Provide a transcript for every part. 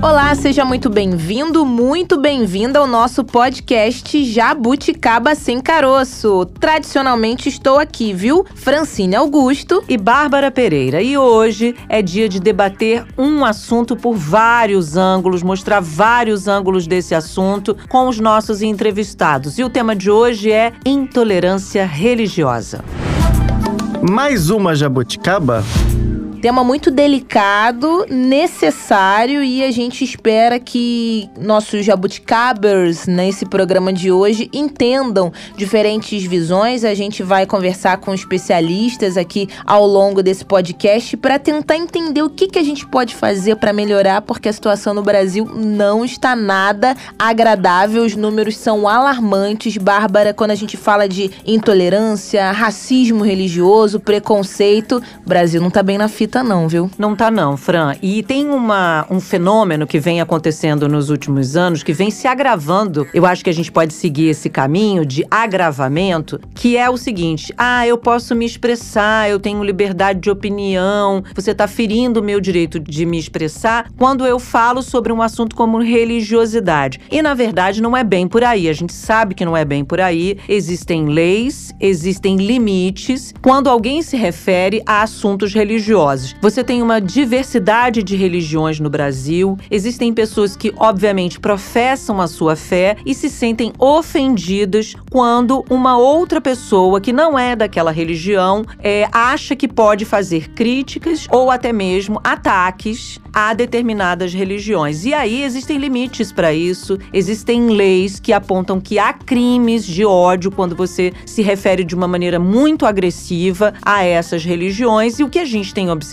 Olá, seja muito bem-vindo, muito bem-vinda ao nosso podcast Jabuticaba Sem Caroço. Tradicionalmente estou aqui, viu? Francine Augusto e Bárbara Pereira. E hoje é dia de debater um assunto por vários ângulos, mostrar vários ângulos desse assunto com os nossos entrevistados. E o tema de hoje é intolerância religiosa. Mais uma jabuticaba? Tema muito delicado, necessário e a gente espera que nossos jabuticabers nesse programa de hoje entendam diferentes visões. A gente vai conversar com especialistas aqui ao longo desse podcast para tentar entender o que, que a gente pode fazer para melhorar, porque a situação no Brasil não está nada agradável. Os números são alarmantes. Bárbara, quando a gente fala de intolerância, racismo religioso, preconceito, o Brasil não está bem na fita tá não, viu? Não tá não, Fran. E tem uma, um fenômeno que vem acontecendo nos últimos anos, que vem se agravando. Eu acho que a gente pode seguir esse caminho de agravamento, que é o seguinte: ah, eu posso me expressar, eu tenho liberdade de opinião, você tá ferindo o meu direito de me expressar quando eu falo sobre um assunto como religiosidade. E na verdade não é bem por aí. A gente sabe que não é bem por aí. Existem leis, existem limites quando alguém se refere a assuntos religiosos religiosos. Você tem uma diversidade de religiões no Brasil. Existem pessoas que, obviamente, professam a sua fé e se sentem ofendidas quando uma outra pessoa que não é daquela religião é, acha que pode fazer críticas ou até mesmo ataques a determinadas religiões. E aí existem limites para isso, existem leis que apontam que há crimes de ódio quando você se refere de uma maneira muito agressiva a essas religiões. E o que a gente tem observado,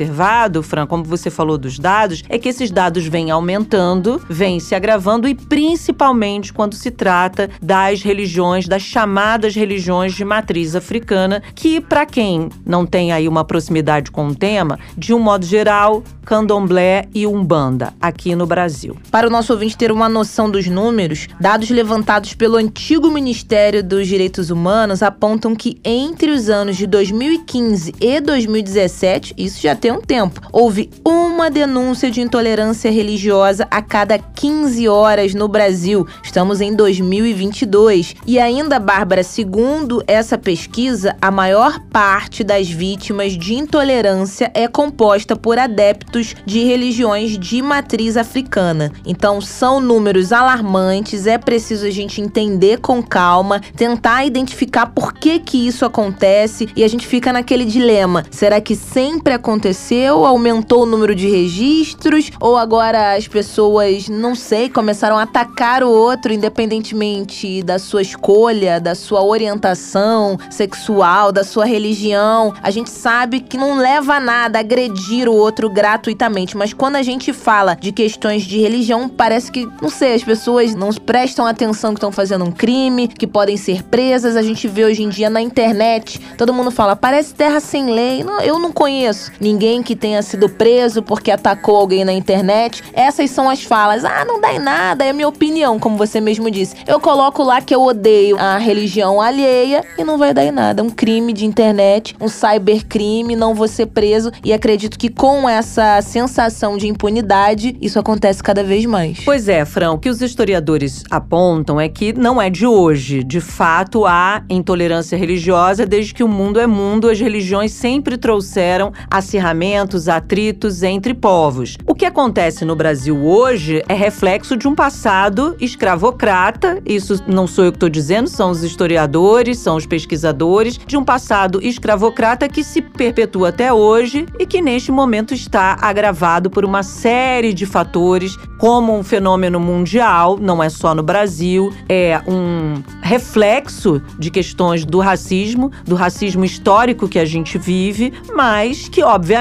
Fran, como você falou dos dados, é que esses dados vêm aumentando, vêm se agravando e principalmente quando se trata das religiões, das chamadas religiões de matriz africana, que para quem não tem aí uma proximidade com o tema, de um modo geral, candomblé e umbanda aqui no Brasil. Para o nosso ouvinte ter uma noção dos números, dados levantados pelo antigo Ministério dos Direitos Humanos apontam que entre os anos de 2015 e 2017, isso já tem um tempo, houve uma denúncia de intolerância religiosa a cada 15 horas no Brasil. Estamos em 2022 e ainda, Bárbara, segundo essa pesquisa, a maior parte das vítimas de intolerância é composta por adeptos de religiões de matriz africana. Então, são números alarmantes, é preciso a gente entender com calma, tentar identificar por que que isso acontece e a gente fica naquele dilema: será que sempre aconteceu? Aumentou o número de registros? Ou agora as pessoas, não sei, começaram a atacar o outro independentemente da sua escolha, da sua orientação sexual, da sua religião? A gente sabe que não leva a nada agredir o outro gratuitamente mas quando a gente fala de questões de religião, parece que, não sei, as pessoas não prestam atenção que estão fazendo um crime, que podem ser presas. A gente vê hoje em dia na internet, todo mundo fala, parece terra sem lei. Não, eu não conheço ninguém que tenha sido preso porque atacou alguém na internet. Essas são as falas. Ah, não dá em nada, é minha opinião, como você mesmo disse. Eu coloco lá que eu odeio a religião alheia e não vai dar em nada. Um crime de internet, um cybercrime, não vou ser preso. E acredito que com essa sensação de impunidade, isso acontece cada vez mais. Pois é, Fran, o que os historiadores apontam é que não é de hoje. De fato, há intolerância religiosa desde que o mundo é mundo, as religiões sempre trouxeram atritos entre povos. O que acontece no Brasil hoje é reflexo de um passado escravocrata, isso não sou eu que estou dizendo, são os historiadores, são os pesquisadores, de um passado escravocrata que se perpetua até hoje e que neste momento está agravado por uma série de fatores, como um fenômeno mundial, não é só no Brasil, é um reflexo de questões do racismo, do racismo histórico que a gente vive, mas que, obviamente,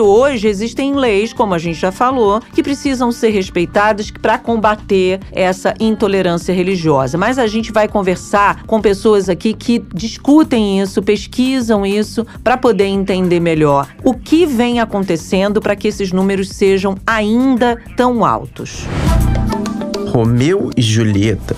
hoje existem leis, como a gente já falou, que precisam ser respeitadas para combater essa intolerância religiosa. Mas a gente vai conversar com pessoas aqui que discutem isso, pesquisam isso, para poder entender melhor o que vem acontecendo para que esses números sejam ainda tão altos. Romeu e Julieta.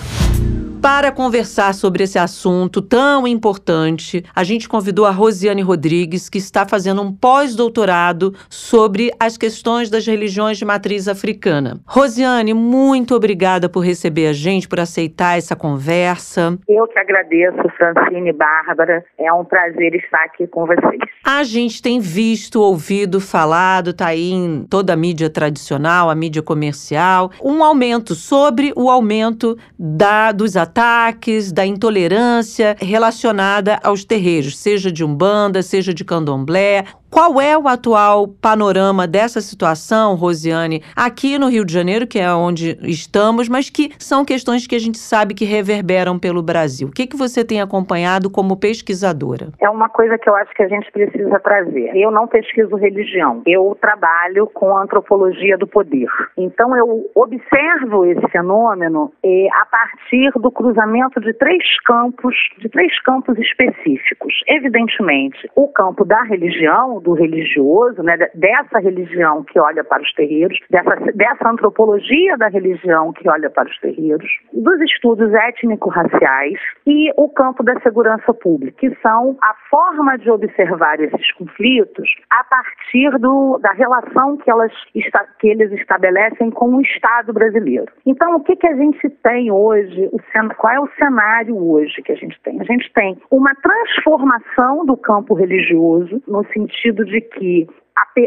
Para conversar sobre esse assunto tão importante, a gente convidou a Rosiane Rodrigues, que está fazendo um pós-doutorado sobre as questões das religiões de matriz africana. Rosiane, muito obrigada por receber a gente, por aceitar essa conversa. Eu que agradeço, Francine e Bárbara. É um prazer estar aqui com vocês. A gente tem visto, ouvido, falado, tá aí em toda a mídia tradicional, a mídia comercial, um aumento sobre o aumento da, dos ataques, da intolerância relacionada aos terreiros, seja de Umbanda, seja de Candomblé. Qual é o atual panorama dessa situação, Rosiane, aqui no Rio de Janeiro, que é onde estamos, mas que são questões que a gente sabe que reverberam pelo Brasil? O que, que você tem acompanhado como pesquisadora? É uma coisa que eu acho que a gente precisa trazer. Eu não pesquiso religião, eu trabalho com antropologia do poder. Então eu observo esse fenômeno eh, a partir do cruzamento de três campos, de três campos específicos. Evidentemente, o campo da religião, do religioso, né, dessa religião que olha para os terreiros, dessa, dessa antropologia da religião que olha para os terreiros, dos estudos étnico-raciais e o campo da segurança pública, que são a forma de observar esses conflitos a partir do, da relação que, elas, que eles estabelecem com o Estado brasileiro. Então, o que, que a gente tem hoje? O, qual é o cenário hoje que a gente tem? A gente tem uma transformação do campo religioso, no sentido sentido de que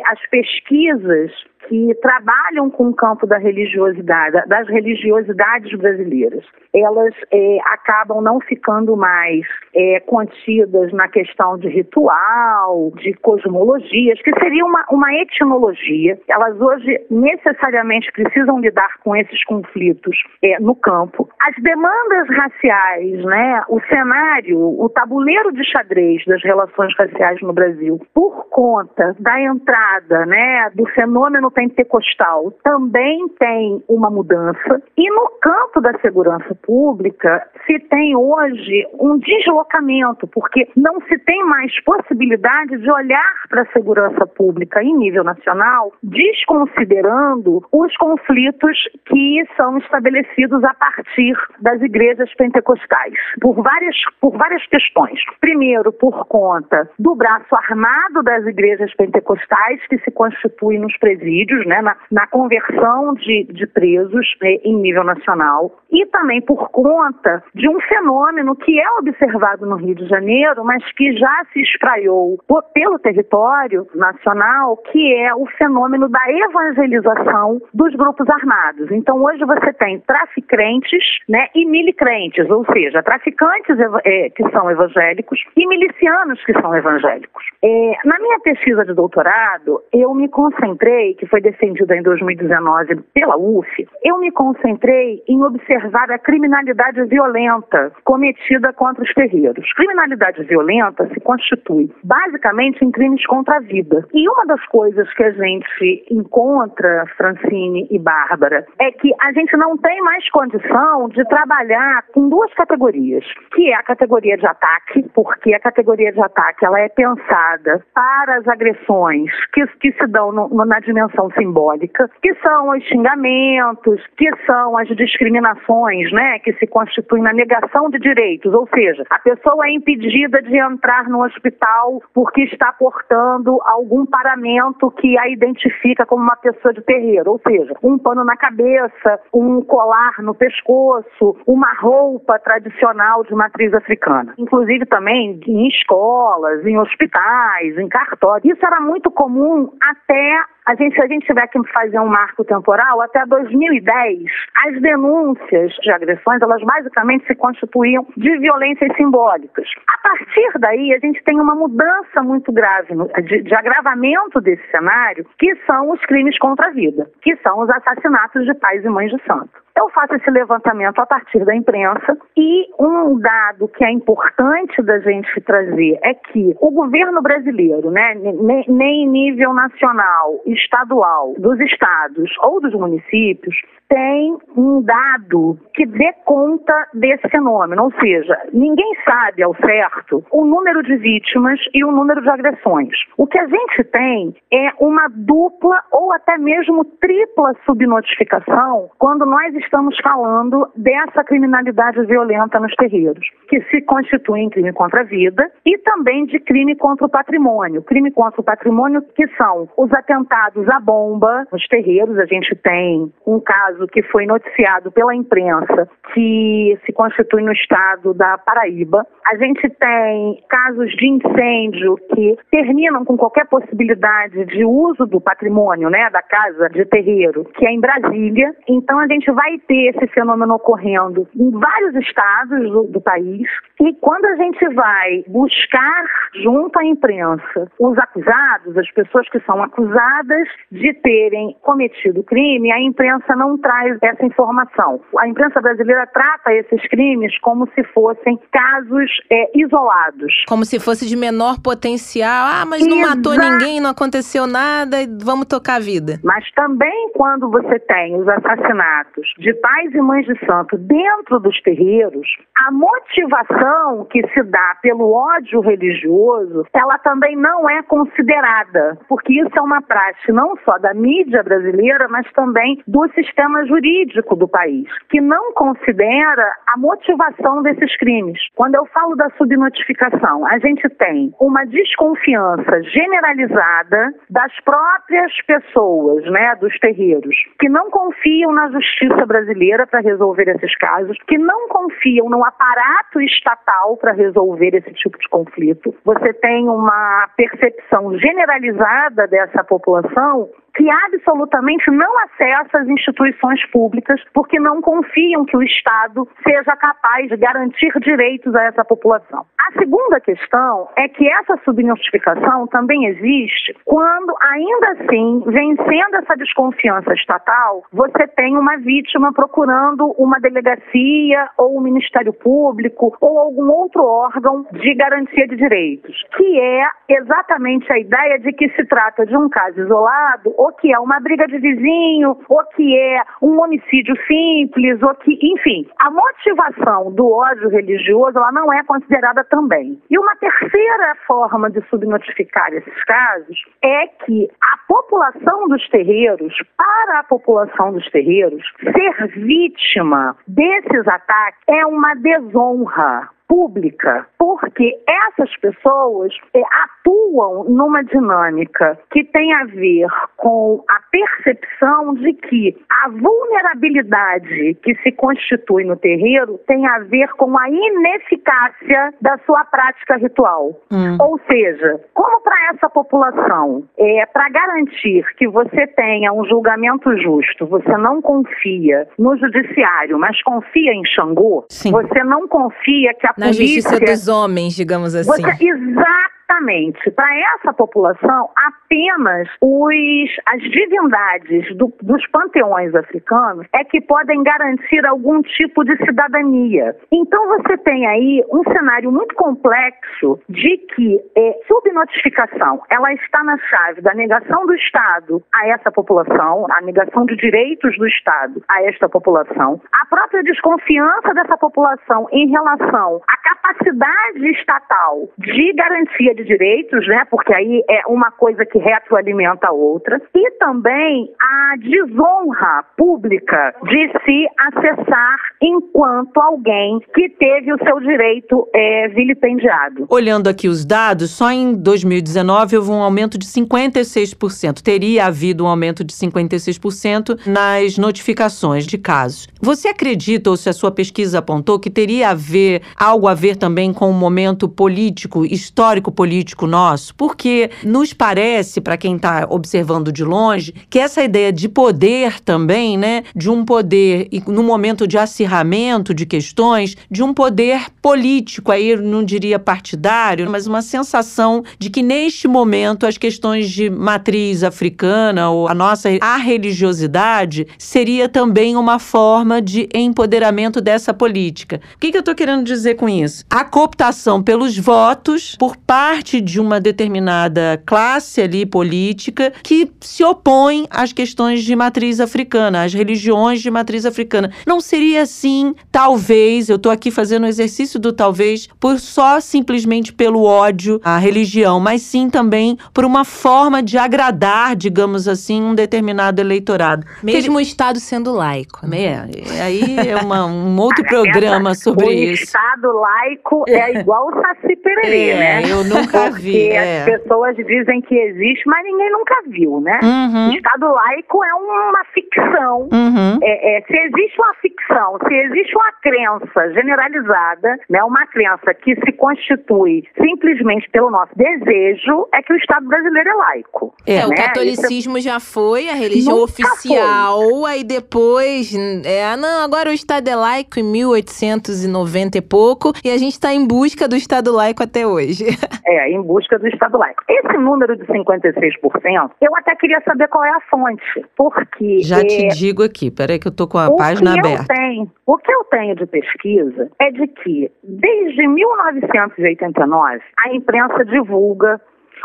as pesquisas que trabalham com o campo da religiosidade, das religiosidades brasileiras, elas é, acabam não ficando mais é, contidas na questão de ritual, de cosmologias, que seria uma, uma etnologia. Elas hoje necessariamente precisam lidar com esses conflitos é, no campo. As demandas raciais, né, o cenário, o tabuleiro de xadrez das relações raciais no Brasil, por conta da entrada né, do fenômeno pentecostal também tem uma mudança. E no campo da segurança pública, se tem hoje um deslocamento, porque não se tem mais possibilidade de olhar para a segurança pública em nível nacional, desconsiderando os conflitos que são estabelecidos a partir das igrejas pentecostais, por várias, por várias questões. Primeiro, por conta do braço armado das igrejas pentecostais, que se constitui nos presídios presídios, né, na, na conversão de, de presos né, em nível nacional, e também por conta de um fenômeno que é observado no Rio de Janeiro, mas que já se espraiou pelo território nacional, que é o fenômeno da evangelização dos grupos armados. Então, hoje você tem traficantes né, e milicrentes, ou seja, traficantes é, que são evangélicos e milicianos que são evangélicos. É, na minha pesquisa de doutorado, eu me concentrei, que foi foi defendida em 2019 pela UF, eu me concentrei em observar a criminalidade violenta cometida contra os terreiros. Criminalidade violenta se constitui basicamente em crimes contra a vida. E uma das coisas que a gente encontra, Francine e Bárbara, é que a gente não tem mais condição de trabalhar com duas categorias, que é a categoria de ataque, porque a categoria de ataque ela é pensada para as agressões que, que se dão no, na dimensão simbólica, que são os xingamentos, que são as discriminações, né, que se constituem na negação de direitos, ou seja, a pessoa é impedida de entrar no hospital porque está portando algum paramento que a identifica como uma pessoa de terreiro, ou seja, um pano na cabeça, um colar no pescoço, uma roupa tradicional de matriz africana. Inclusive também em escolas, em hospitais, em cartórios. Isso era muito comum até a gente, se a gente tiver que fazer um marco temporal, até 2010, as denúncias de agressões, elas basicamente se constituíam de violências simbólicas. A partir daí, a gente tem uma mudança muito grave de, de agravamento desse cenário, que são os crimes contra a vida, que são os assassinatos de pais e mães de santo. Eu faço esse levantamento a partir da imprensa e um dado que é importante da gente trazer é que o governo brasileiro, né, nem em nível nacional, estadual, dos estados ou dos municípios tem um dado que dê conta desse fenômeno, ou seja, ninguém sabe ao certo o número de vítimas e o número de agressões. O que a gente tem é uma dupla ou até mesmo tripla subnotificação quando nós estamos falando dessa criminalidade violenta nos terreiros, que se constitui em crime contra a vida e também de crime contra o patrimônio. Crime contra o patrimônio que são os atentados à bomba nos terreiros, a gente tem um caso caso que foi noticiado pela imprensa, que se constitui no estado da Paraíba. A gente tem casos de incêndio que terminam com qualquer possibilidade de uso do patrimônio, né, da casa de terreiro, que é em Brasília. Então a gente vai ter esse fenômeno ocorrendo em vários estados do, do país. E quando a gente vai buscar junto à imprensa os acusados, as pessoas que são acusadas de terem cometido crime, a imprensa não traz essa informação. A imprensa brasileira trata esses crimes como se fossem casos é, isolados. Como se fosse de menor potencial. Ah, mas não matou ninguém, não aconteceu nada, vamos tocar a vida. Mas também quando você tem os assassinatos de pais e mães de santo dentro dos terreiros, a motivação que se dá pelo ódio religioso, ela também não é considerada, porque isso é uma prática não só da mídia brasileira, mas também do sistema jurídico do país, que não considera a motivação desses crimes. Quando eu falo da subnotificação, a gente tem uma desconfiança generalizada das próprias pessoas, né, dos terreiros, que não confiam na justiça brasileira para resolver esses casos, que não confiam no aparato estatal para resolver esse tipo de conflito. Você tem uma percepção generalizada dessa população que absolutamente não acessa as instituições públicas porque não confiam que o Estado seja capaz de garantir direitos a essa população. A segunda questão é que essa subnotificação também existe quando, ainda assim, vencendo essa desconfiança estatal, você tem uma vítima procurando uma delegacia ou o um Ministério Público ou algum outro órgão de garantia de direitos, que é exatamente a ideia de que se trata de um caso isolado ou que é uma briga de vizinho, ou que é um homicídio simples, ou que, enfim, a motivação do ódio religioso ela não é considerada também. E uma terceira forma de subnotificar esses casos é que a população dos terreiros, para a população dos terreiros, ser vítima desses ataques é uma desonra pública, porque essas pessoas é, atuam numa dinâmica que tem a ver com a percepção de que a vulnerabilidade que se constitui no terreiro tem a ver com a ineficácia da sua prática ritual. Hum. Ou seja, como para essa população, é, para garantir que você tenha um julgamento justo, você não confia no judiciário, mas confia em Xangô, Sim. você não confia que a na justiça dos homens, digamos assim. Você, exato Exatamente. Para essa população, apenas os, as divindades do, dos panteões africanos é que podem garantir algum tipo de cidadania. Então você tem aí um cenário muito complexo de que é, subnotificação ela está na chave da negação do Estado a essa população, a negação de direitos do Estado a esta população, a própria desconfiança dessa população em relação à capacidade estatal de garantia de direitos, né? Porque aí é uma coisa que retroalimenta a outra. E também a desonra pública de se acessar enquanto alguém que teve o seu direito é, vilipendiado. Olhando aqui os dados, só em 2019 houve um aumento de 56%. Teria havido um aumento de 56% nas notificações de casos. Você acredita, ou se a sua pesquisa apontou, que teria a ver, algo a ver também com o momento político, histórico político? Político nosso, porque nos parece, para quem está observando de longe, que essa ideia de poder também, né, de um poder e no momento de acirramento de questões de um poder político, aí não diria partidário, mas uma sensação de que neste momento as questões de matriz africana ou a nossa a religiosidade seria também uma forma de empoderamento dessa política. O que, que eu estou querendo dizer com isso? A cooptação pelos votos por parte de uma determinada classe ali política que se opõe às questões de matriz africana, às religiões de matriz africana. Não seria assim, talvez, eu estou aqui fazendo o exercício do talvez, por só simplesmente pelo ódio à religião, mas sim também por uma forma de agradar, digamos assim, um determinado eleitorado. Mesmo Ele... o Estado sendo laico. Né? É, aí é uma, um outro programa sobre o isso. O Estado laico é igual o Saci Pererê, é, né? Eu nunca Porque vi. É. as pessoas dizem que existe, mas ninguém nunca viu, né? Uhum. O Estado laico é uma ficção. Uhum. É, é, se existe uma ficção, se existe uma crença generalizada, né, uma crença que se constitui simplesmente pelo nosso desejo, é que o Estado brasileiro é laico. É, né? o catolicismo Isso... já foi a religião Nunca oficial, foi. aí depois, é, não, agora o Estado é laico em 1890 e pouco, e a gente está em busca do Estado laico até hoje. É, em busca do Estado laico. Esse número de 56%, eu até queria saber qual é a fonte, porque... Já te é, digo aqui, peraí que eu tô com a página aberta. Tenho, o que eu tenho de pesquisa é de que, desde 1989, a imprensa divulga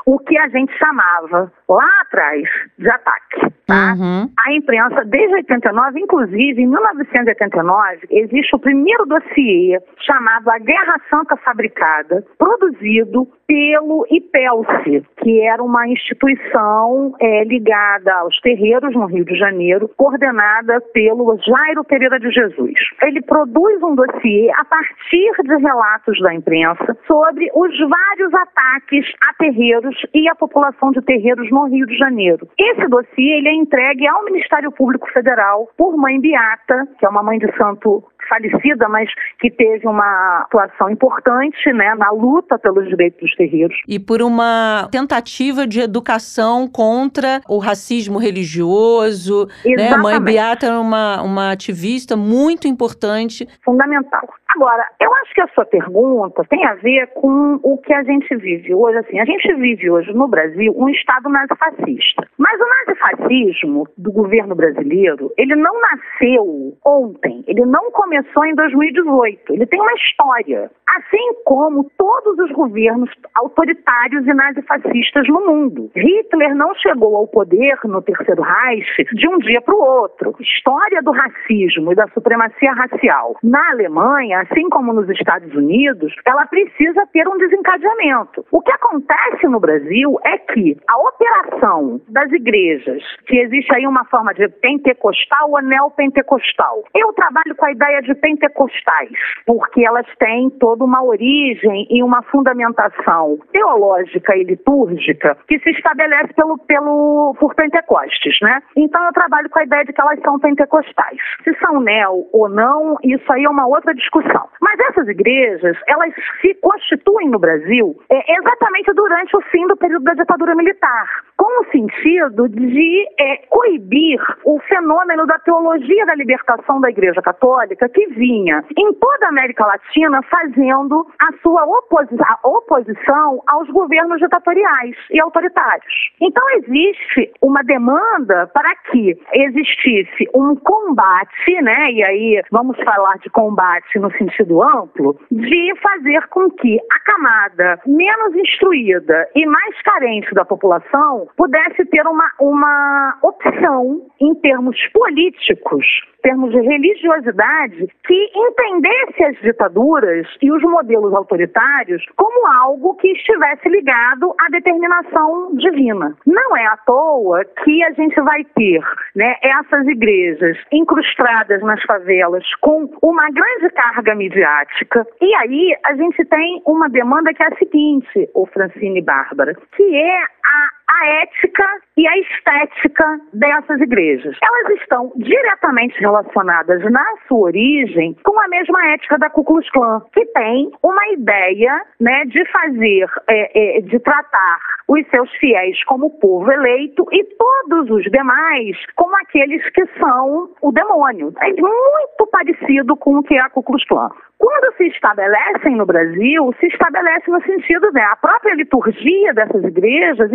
o que a gente chamava lá atrás de ataque. Tá? Uhum. A imprensa, desde 89, inclusive em 1989, existe o primeiro dossiê chamado A Guerra Santa Fabricada, produzido pelo IPELSE, que era uma instituição é, ligada aos terreiros no Rio de Janeiro, coordenada pelo Jairo Pereira de Jesus. Ele produz um dossiê a partir de relatos da imprensa sobre os vários ataques a terreiros e a população de terreiros no Rio de Janeiro. Esse dossiê ele é entregue ao Ministério Público Federal por Mãe Beata, que é uma mãe de santo falecida, mas que teve uma atuação importante né, na luta pelos direitos dos terreiros. E por uma tentativa de educação contra o racismo religioso. Né? A mãe Beata era uma, uma ativista muito importante. Fundamental. Agora, eu acho que a sua pergunta tem a ver com o que a gente vive hoje. Assim, a gente vive hoje no Brasil um Estado nazifascista. Mas o nazifascismo do governo brasileiro, ele não nasceu ontem, ele não começou em 2018. Ele tem uma história. Assim como todos os governos autoritários e nazifascistas no mundo. Hitler não chegou ao poder no Terceiro Reich de um dia para o outro. História do racismo e da supremacia racial na Alemanha assim como nos Estados Unidos, ela precisa ter um desencadeamento. O que acontece no Brasil é que a operação das igrejas, que existe aí uma forma de pentecostal ou neopentecostal, eu trabalho com a ideia de pentecostais, porque elas têm toda uma origem e uma fundamentação teológica e litúrgica que se estabelece pelo, pelo, por Pentecostes, né? Então eu trabalho com a ideia de que elas são pentecostais. Se são neo ou não, isso aí é uma outra discussão. Mas essas igrejas, elas se constituem no Brasil é, exatamente durante o fim do período da ditadura militar, com o sentido de é, coibir o fenômeno da teologia da libertação da Igreja Católica, que vinha em toda a América Latina fazendo a sua oposi a oposição aos governos ditatoriais e autoritários. Então existe uma demanda para que existisse um combate, né? E aí vamos falar de combate no sentido amplo, de fazer com que a camada menos instruída e mais carente da população pudesse ter uma, uma opção em termos políticos, em termos de religiosidade, que entendesse as ditaduras e os modelos autoritários como algo que estivesse ligado à determinação divina. Não é à toa que a gente vai ter né, essas igrejas incrustadas nas favelas com uma grande carga midiática. E aí a gente tem uma demanda que é a seguinte, o Francine Bárbara, que é a a ética e a estética dessas igrejas. Elas estão diretamente relacionadas na sua origem com a mesma ética da Ku Klux Klan, que tem uma ideia né, de fazer, é, é, de tratar os seus fiéis como povo eleito e todos os demais como aqueles que são o demônio. É muito parecido com o que é a Ku Klux Klan. Quando se estabelecem no Brasil, se estabelece no sentido, né, a própria liturgia dessas igrejas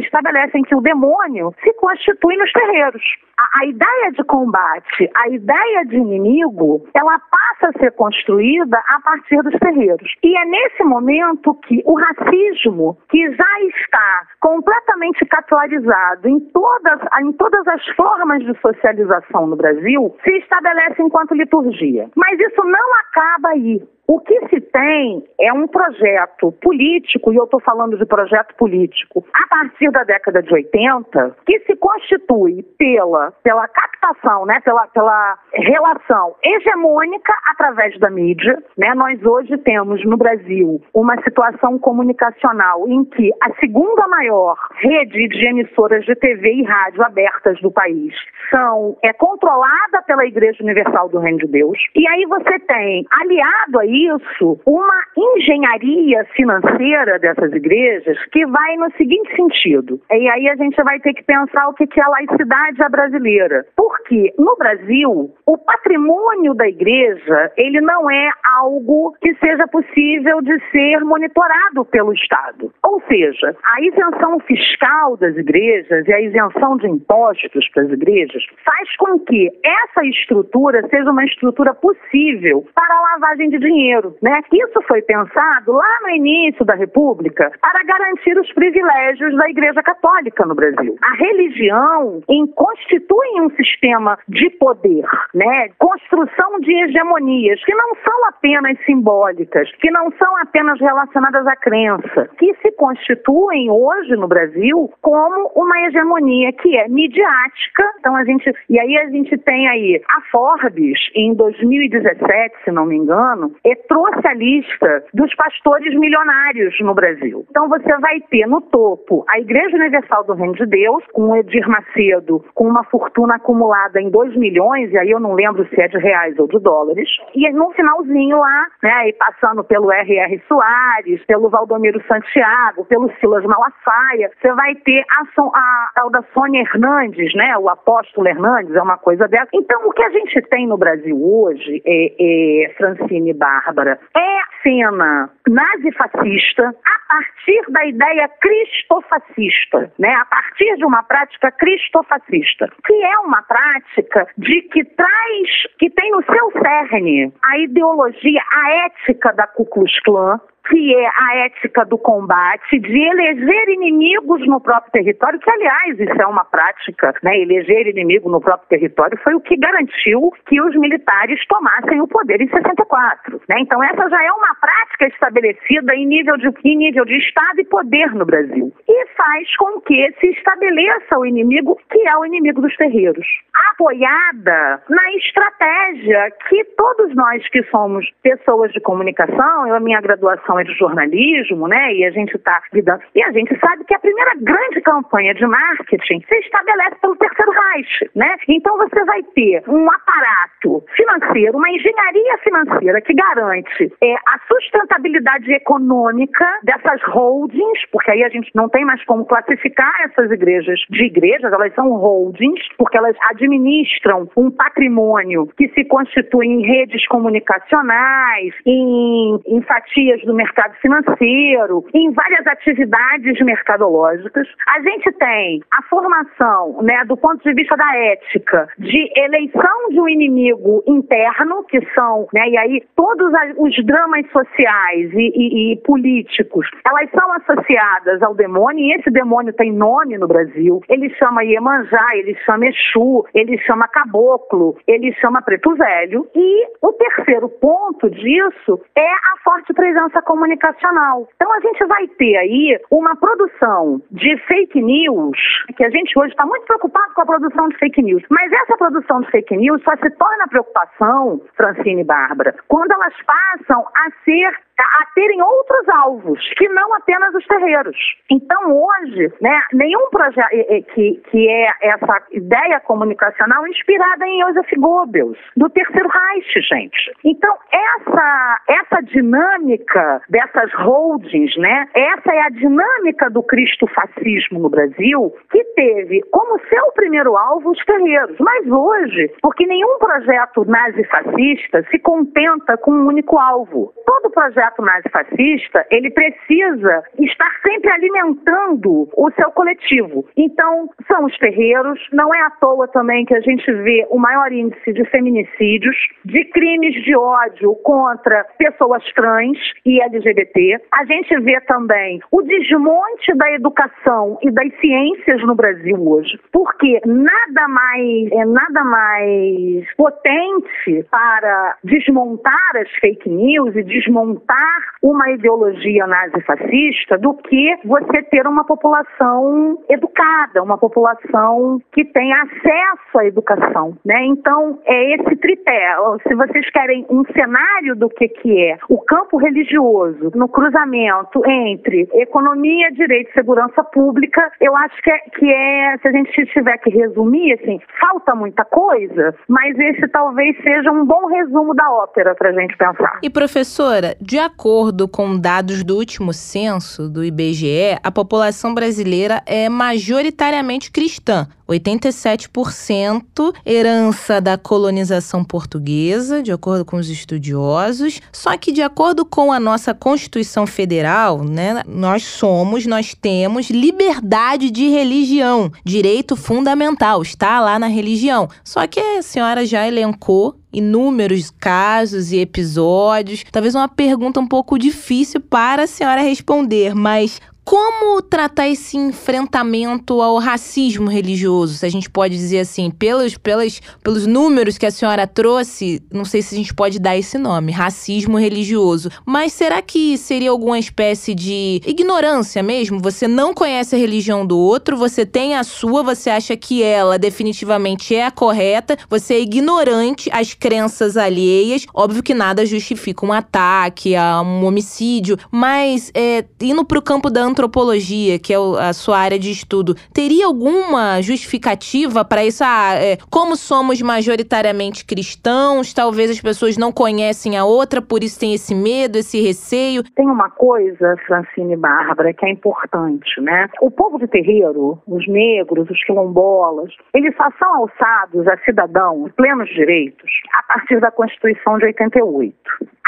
estabelecem que o demônio se constitui nos terreiros. A, a ideia de combate, a ideia de inimigo, ela passa a ser construída a partir dos terreiros. E é nesse momento que o racismo, que já está completamente capilarizado em todas, em todas as formas de socialização no Brasil, se estabelece enquanto liturgia. Mas isso não acaba aí. O que se tem é um projeto político, e eu estou falando de projeto político, a partir da década de 80, que se constitui pela, pela captação, né, pela, pela relação hegemônica através da mídia. Né? Nós hoje temos no Brasil uma situação comunicacional em que a segunda maior rede de emissoras de TV e rádio abertas do país são, é controlada pela Igreja Universal do Reino de Deus. E aí você tem, aliado aí, isso uma engenharia financeira dessas igrejas que vai no seguinte sentido. E aí a gente vai ter que pensar o que é a laicidade brasileira. Porque no Brasil, o patrimônio da igreja, ele não é algo que seja possível de ser monitorado pelo Estado. Ou seja, a isenção fiscal das igrejas e a isenção de impostos para as igrejas faz com que essa estrutura seja uma estrutura possível para a lavagem de dinheiro dinheiro. Né? Isso foi pensado lá no início da República para garantir os privilégios da Igreja Católica no Brasil. A religião em, constitui um sistema de poder, né? construção de hegemonias que não são apenas simbólicas, que não são apenas relacionadas à crença, que se constituem hoje no Brasil como uma hegemonia que é midiática. Então a gente e aí a gente tem aí a Forbes em 2017, se não me engano, trouxe a lista dos pastores milionários no Brasil. Então você vai ter no topo a Igreja Universal do Reino de Deus, com o Edir Macedo, com uma fortuna acumulada em 2 milhões, e aí eu não lembro se é de reais ou de dólares. E no finalzinho lá, né, e passando pelo R.R. Soares, pelo Valdomiro Santiago, pelo Silas Malafaia, você vai ter a, a, a da Sônia Hernandes, né, o apóstolo Hernandes, é uma coisa dessa. Então o que a gente tem no Brasil hoje, é, é Francine Barra, Bárbara, é a cena nazifascista a partir da ideia cristofascista, né? a partir de uma prática cristofascista, que é uma prática de que traz, que tem no seu cerne a ideologia, a ética da Ku Klux Klan, que é a ética do combate, de eleger inimigos no próprio território, que, aliás, isso é uma prática, né? Eleger inimigo no próprio território foi o que garantiu que os militares tomassem o poder em 64. Né? Então, essa já é uma prática estabelecida em nível, de, em nível de Estado e poder no Brasil. E faz com que se estabeleça o inimigo, que é o inimigo dos terreiros. Apoiada na estratégia que todos nós que somos pessoas de comunicação, eu, a minha graduação é de jornalismo, né? E a gente está lidando. E a gente sabe que a primeira grande campanha de marketing se estabelece pelo terceiro Reich, né? Então você vai ter um aparato financeiro, uma engenharia financeira que garante é, a sustentabilidade econômica dessas holdings, porque aí a gente não tem mais como classificar essas igrejas de igrejas, elas são holdings, porque elas administram um patrimônio que se constitui em redes comunicacionais, em, em fatias do mercado mercado financeiro, em várias atividades mercadológicas. A gente tem a formação, né, do ponto de vista da ética, de eleição de um inimigo interno, que são, né, e aí todos os dramas sociais e, e, e políticos, elas são associadas ao demônio, e esse demônio tem nome no Brasil. Ele chama Iemanjá, ele chama Exu, ele chama Caboclo, ele chama Preto Velho. E o terceiro ponto disso é a forte presença comunicacional. Então a gente vai ter aí uma produção de fake news, que a gente hoje está muito preocupado com a produção de fake news, mas essa produção de fake news só se torna preocupação, Francine e Bárbara, quando elas passam a ser a terem outros alvos, que não apenas os terreiros. Então, hoje, né, nenhum projeto que, que é essa ideia comunicacional inspirada em Joseph Goebbels, do Terceiro Reich, gente. Então, essa, essa dinâmica dessas holdings, né, essa é a dinâmica do cristofascismo no Brasil, que teve como seu primeiro alvo os terreiros. Mas hoje, porque nenhum projeto nazifascista se contenta com um único alvo. Todo projeto nazifascista, ele precisa estar sempre alimentando o seu coletivo. Então, são os terreiros, não é à toa também que a gente vê o maior índice de feminicídios, de crimes de ódio contra pessoas trans e LGBT. A gente vê também o desmonte da educação e das ciências no Brasil hoje, porque nada mais é nada mais potente para desmontar as fake news e desmontar uma ideologia nazifascista do que você ter uma população educada, uma população que tem acesso à educação, né? Então, é esse tripé. Se vocês querem um cenário do que que é o campo religioso no cruzamento entre economia, direito e segurança pública, eu acho que é, que é se a gente tiver que resumir, assim, falta muita coisa, mas esse talvez seja um bom resumo da ópera para a gente pensar. E professora, de acordo com dados do último censo do IBGE, a população brasileira é majoritariamente cristã. 87% herança da colonização portuguesa, de acordo com os estudiosos. Só que de acordo com a nossa Constituição Federal, né, nós somos, nós temos liberdade de religião, direito fundamental, está lá na religião. Só que a senhora já elencou inúmeros casos e episódios. Talvez uma pergunta um pouco difícil para a senhora responder, mas como tratar esse enfrentamento ao racismo religioso? Se a gente pode dizer assim, pelos, pelos, pelos números que a senhora trouxe, não sei se a gente pode dar esse nome, racismo religioso. Mas será que seria alguma espécie de ignorância mesmo? Você não conhece a religião do outro, você tem a sua, você acha que ela definitivamente é a correta, você é ignorante às crenças alheias. Óbvio que nada justifica um ataque, um homicídio, mas é, indo para o campo da antropologia, que é a sua área de estudo, teria alguma justificativa para isso? Ah, é, como somos majoritariamente cristãos, talvez as pessoas não conhecem a outra, por isso tem esse medo, esse receio. Tem uma coisa, Francine e Bárbara, que é importante, né? O povo de terreiro, os negros, os quilombolas, eles só são alçados a cidadãos plenos direitos a partir da Constituição de 88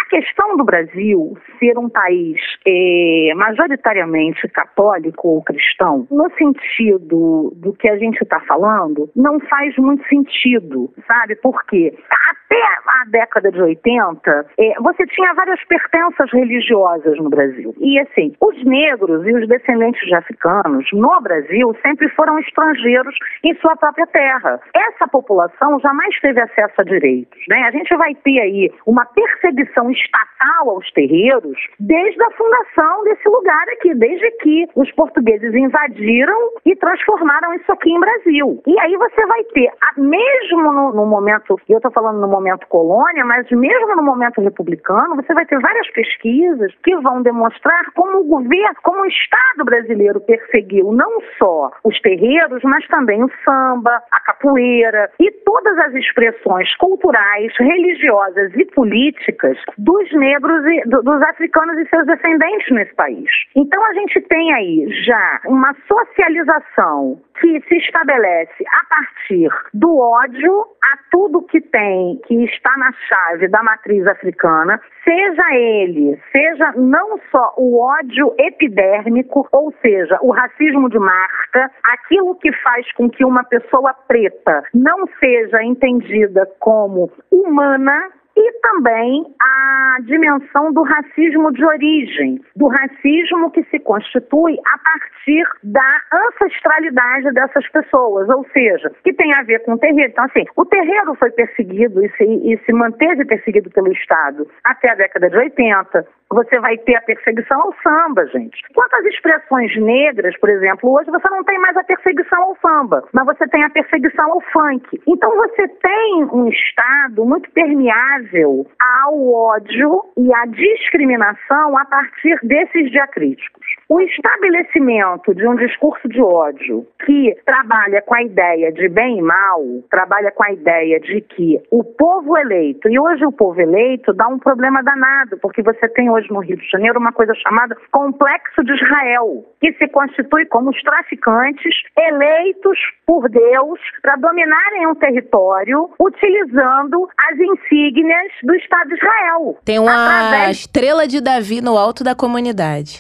questão do Brasil ser um país é, majoritariamente católico ou cristão, no sentido do que a gente está falando, não faz muito sentido, sabe? Porque até a década de 80, é, você tinha várias pertenças religiosas no Brasil. E assim, os negros e os descendentes de africanos no Brasil sempre foram estrangeiros em sua própria terra. Essa população jamais teve acesso a direitos. Né? A gente vai ter aí uma perseguição estatal aos terreiros desde a fundação desse lugar aqui, desde que os portugueses invadiram e transformaram isso aqui em Brasil. E aí você vai ter, mesmo no, no momento, eu estou falando no momento colônia, mas mesmo no momento republicano, você vai ter várias pesquisas que vão demonstrar como o governo, como o Estado brasileiro perseguiu não só os terreiros, mas também o samba, a capoeira e todas as expressões culturais, religiosas e políticas dos negros e dos africanos e seus descendentes nesse país. Então a gente tem aí já uma socialização que se estabelece a partir do ódio a tudo que tem, que está na chave da matriz africana, seja ele, seja não só o ódio epidérmico, ou seja, o racismo de marca, aquilo que faz com que uma pessoa preta não seja entendida como humana, e também a dimensão do racismo de origem, do racismo que se constitui a partir da ancestralidade dessas pessoas, ou seja, que tem a ver com o terreiro. Então, assim, o terreiro foi perseguido e se, e se manteve perseguido pelo Estado até a década de 80, você vai ter a perseguição ao samba, gente. Quanto às expressões negras, por exemplo, hoje você não tem mais a perseguição ao samba, mas você tem a perseguição ao funk. Então você tem um Estado muito permeável ao ódio e à discriminação a partir desses diacríticos. O estabelecimento de um discurso de ódio que trabalha com a ideia de bem e mal, trabalha com a ideia de que o povo eleito, e hoje o povo eleito dá um problema danado, porque você tem hoje no Rio de Janeiro uma coisa chamada Complexo de Israel, que se constitui como os traficantes eleitos por Deus para dominarem um território utilizando as insígnias do Estado de Israel. Tem uma através... estrela de Davi no alto da comunidade.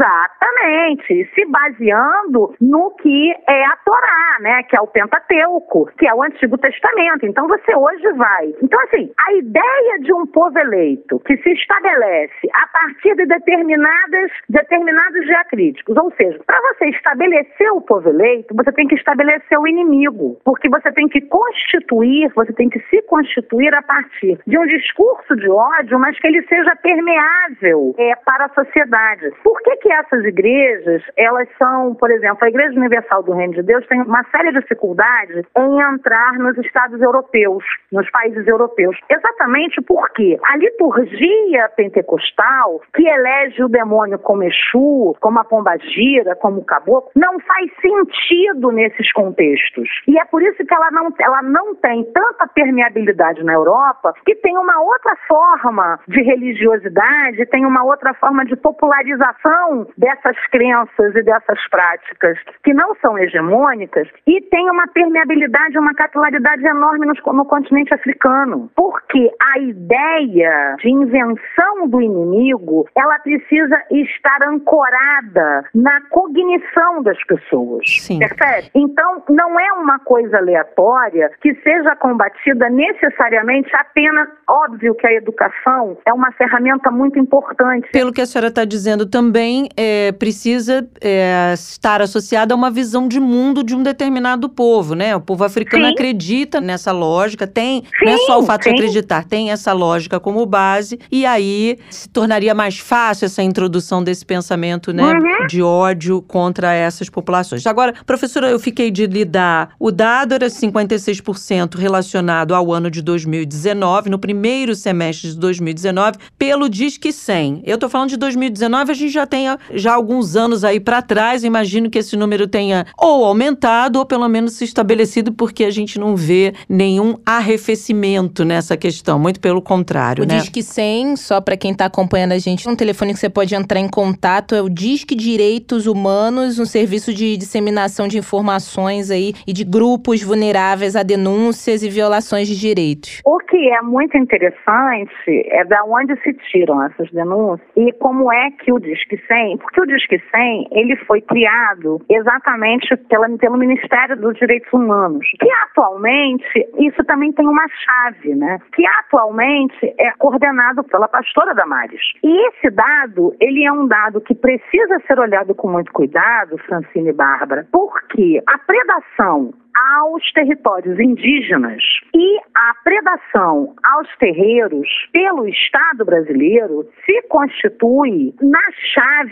Exatamente, se baseando no que é a Torá, né, que é o Pentateuco, que é o Antigo Testamento. Então você hoje vai. Então assim, a ideia de um povo eleito que se estabelece a partir de determinadas determinados diacríticos, ou seja, para você estabelecer o povo eleito, você tem que estabelecer o inimigo, porque você tem que constituir, você tem que se constituir a partir de um discurso de ódio, mas que ele seja permeável é, para a sociedade. Por que que essas igrejas, elas são, por exemplo, a Igreja Universal do Reino de Deus tem uma séria dificuldade em entrar nos estados europeus, nos países europeus. Exatamente porque a liturgia pentecostal, que elege o demônio como Exu, como a pombagira, como o caboclo, não faz sentido nesses contextos. E é por isso que ela não, ela não tem tanta permeabilidade na Europa, que tem uma outra forma de religiosidade, tem uma outra forma de popularização dessas crenças e dessas práticas que não são hegemônicas e tem uma permeabilidade, uma capilaridade enorme no, no continente africano. Porque a ideia de invenção do inimigo, ela precisa estar ancorada na cognição das pessoas. Sim. Percebe? Então, não é uma coisa aleatória que seja combatida necessariamente apenas. Óbvio que a educação é uma ferramenta muito importante. Pelo que a senhora está dizendo também, é, precisa é, estar associada a uma visão de mundo de um determinado povo, né? O povo africano sim. acredita nessa lógica, tem, sim, não é só o fato sim. de acreditar, tem essa lógica como base, e aí se tornaria mais fácil essa introdução desse pensamento, né, uhum. de ódio contra essas populações. Agora, professora, eu fiquei de lidar, o dado era 56% relacionado ao ano de 2019, no primeiro semestre de 2019, pelo Disque 100. Eu tô falando de 2019, a gente já tem já alguns anos aí para trás, imagino que esse número tenha ou aumentado ou pelo menos se estabelecido, porque a gente não vê nenhum arrefecimento nessa questão, muito pelo contrário, o né? O Disque 100, só para quem tá acompanhando a gente, um telefone que você pode entrar em contato é o Disque Direitos Humanos, um serviço de disseminação de informações aí e de grupos vulneráveis a denúncias e violações de direitos. O que é muito interessante é da onde se tiram essas denúncias e como é que o Disque 100, porque o Disque 100, ele foi criado exatamente pela, pelo Ministério dos Direitos Humanos, que atualmente, isso também tem uma chave, né? Que atualmente é coordenado pela pastora Damares. E esse dado, ele é um dado que precisa ser olhado com muito cuidado, Francine e Bárbara, porque a predação aos territórios indígenas e a predação aos terreiros pelo Estado brasileiro se constitui na chave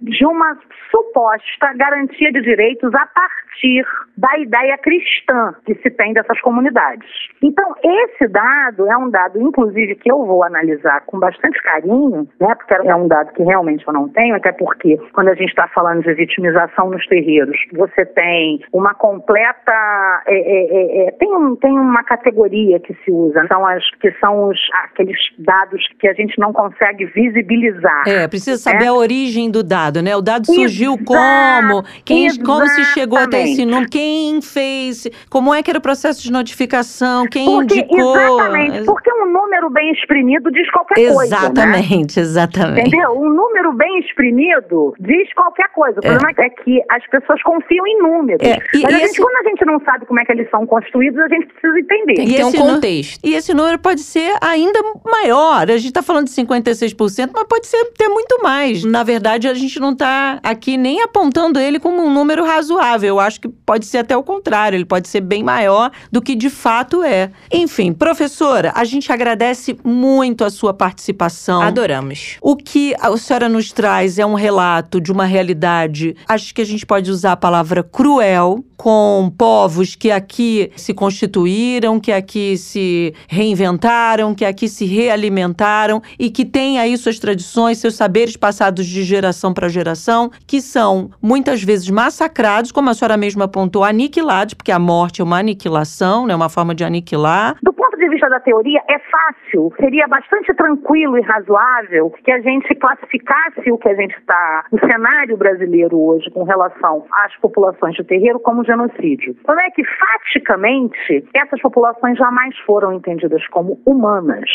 de uma suposta garantia de direitos a partir da ideia cristã que se tem dessas comunidades. Então, esse dado é um dado, inclusive, que eu vou analisar com bastante carinho, né, porque é um dado que realmente eu não tenho, até porque quando a gente está falando de vitimização nos terreiros, você tem uma completa é, é, é, é, tem, um, tem uma categoria que se usa, são as que são os, aqueles dados que a gente não consegue visibilizar. É, precisa saber né? a origem do dado, né? O dado surgiu Exa como, quem, como se chegou até esse número, quem fez, como é que era o processo de notificação, quem porque, indicou. Exatamente, porque um número bem exprimido diz qualquer exatamente, coisa. Exatamente, né? exatamente. Entendeu? Um número bem exprimido diz qualquer coisa. O é. problema é que as pessoas confiam em números. É. E, Mas e a gente, esse... quando a gente não sabe como é que eles são construídos, a gente precisa entender. Tem que ter um contexto. E esse número pode ser ainda maior. A gente está falando de 56%, mas pode ser ter muito mais. Na verdade, verdade, a gente não está aqui nem apontando ele como um número razoável. Eu acho que pode ser até o contrário, ele pode ser bem maior do que de fato é. Enfim, professora, a gente agradece muito a sua participação. Adoramos. O que a senhora nos traz é um relato de uma realidade, acho que a gente pode usar a palavra cruel, com povos que aqui se constituíram, que aqui se reinventaram, que aqui se realimentaram e que têm aí suas tradições, seus saberes passados de geração para geração, que são muitas vezes massacrados, como a senhora mesma apontou, aniquilados, porque a morte é uma aniquilação, né, uma forma de aniquilar. Do ponto de vista da teoria, é fácil, seria bastante tranquilo e razoável que a gente classificasse o que a gente está, o cenário brasileiro hoje com relação às populações de terreiro como genocídio. Como é que, faticamente, essas populações jamais foram entendidas como humanas.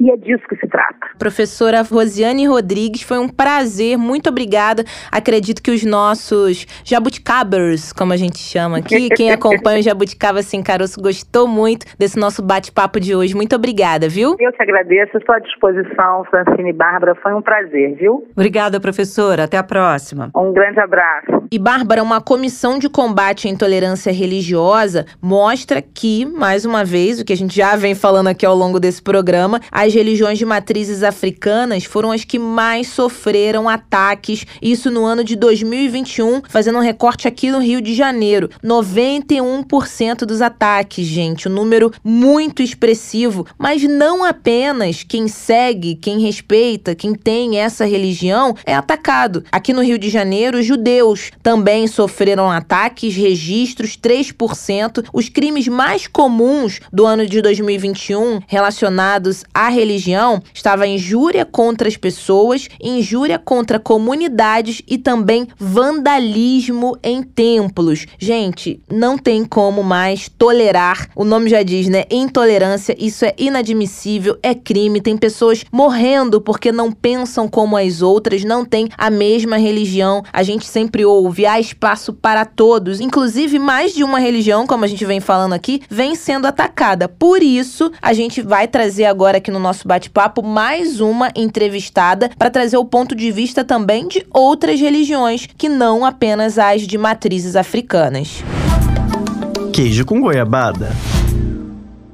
E é disso que se trata. Professora Rosiane Rodrigues, foi um prazer, muito obrigada. Acredito que os nossos jabuticabers, como a gente chama aqui, quem acompanha o Jabuticaba Sem Caroço gostou muito desse nosso bate-papo de hoje. Muito obrigada, viu? Eu te agradeço, estou à disposição, Francine e Bárbara, foi um prazer, viu? Obrigada, professora. Até a próxima. Um grande abraço. E, Bárbara, uma comissão de combate à intolerância religiosa mostra que, mais uma vez, o que a gente já vem falando aqui ao longo desse programa, as religiões de matrizes africanas foram as que mais sofreram ataques, isso no ano de 2021, fazendo um recorte aqui no Rio de Janeiro. 91% dos ataques, gente, um número muito expressivo, mas não apenas quem segue, quem respeita, quem tem essa religião é atacado. Aqui no Rio de Janeiro, os judeus também sofreram ataques, registros 3%. Os crimes mais comuns do ano de 2021 relacionados à religião estava injúria contra as pessoas, injúria contra comunidades e também vandalismo em templos. Gente, não tem como mais tolerar. O nome já diz, né? Intolerância. Isso é inadmissível, é crime. Tem pessoas morrendo porque não pensam como as outras, não têm a mesma religião. A gente sempre ouve, há espaço para todos. Inclusive, mais de uma religião, como a gente vem falando aqui, vem sendo atacada. Por isso, a gente vai trazer agora aqui no nosso bate-papo mais uma entrevistada para trazer o ponto de vista também de outras religiões, que não apenas as de matrizes africanas. Queijo com goiabada.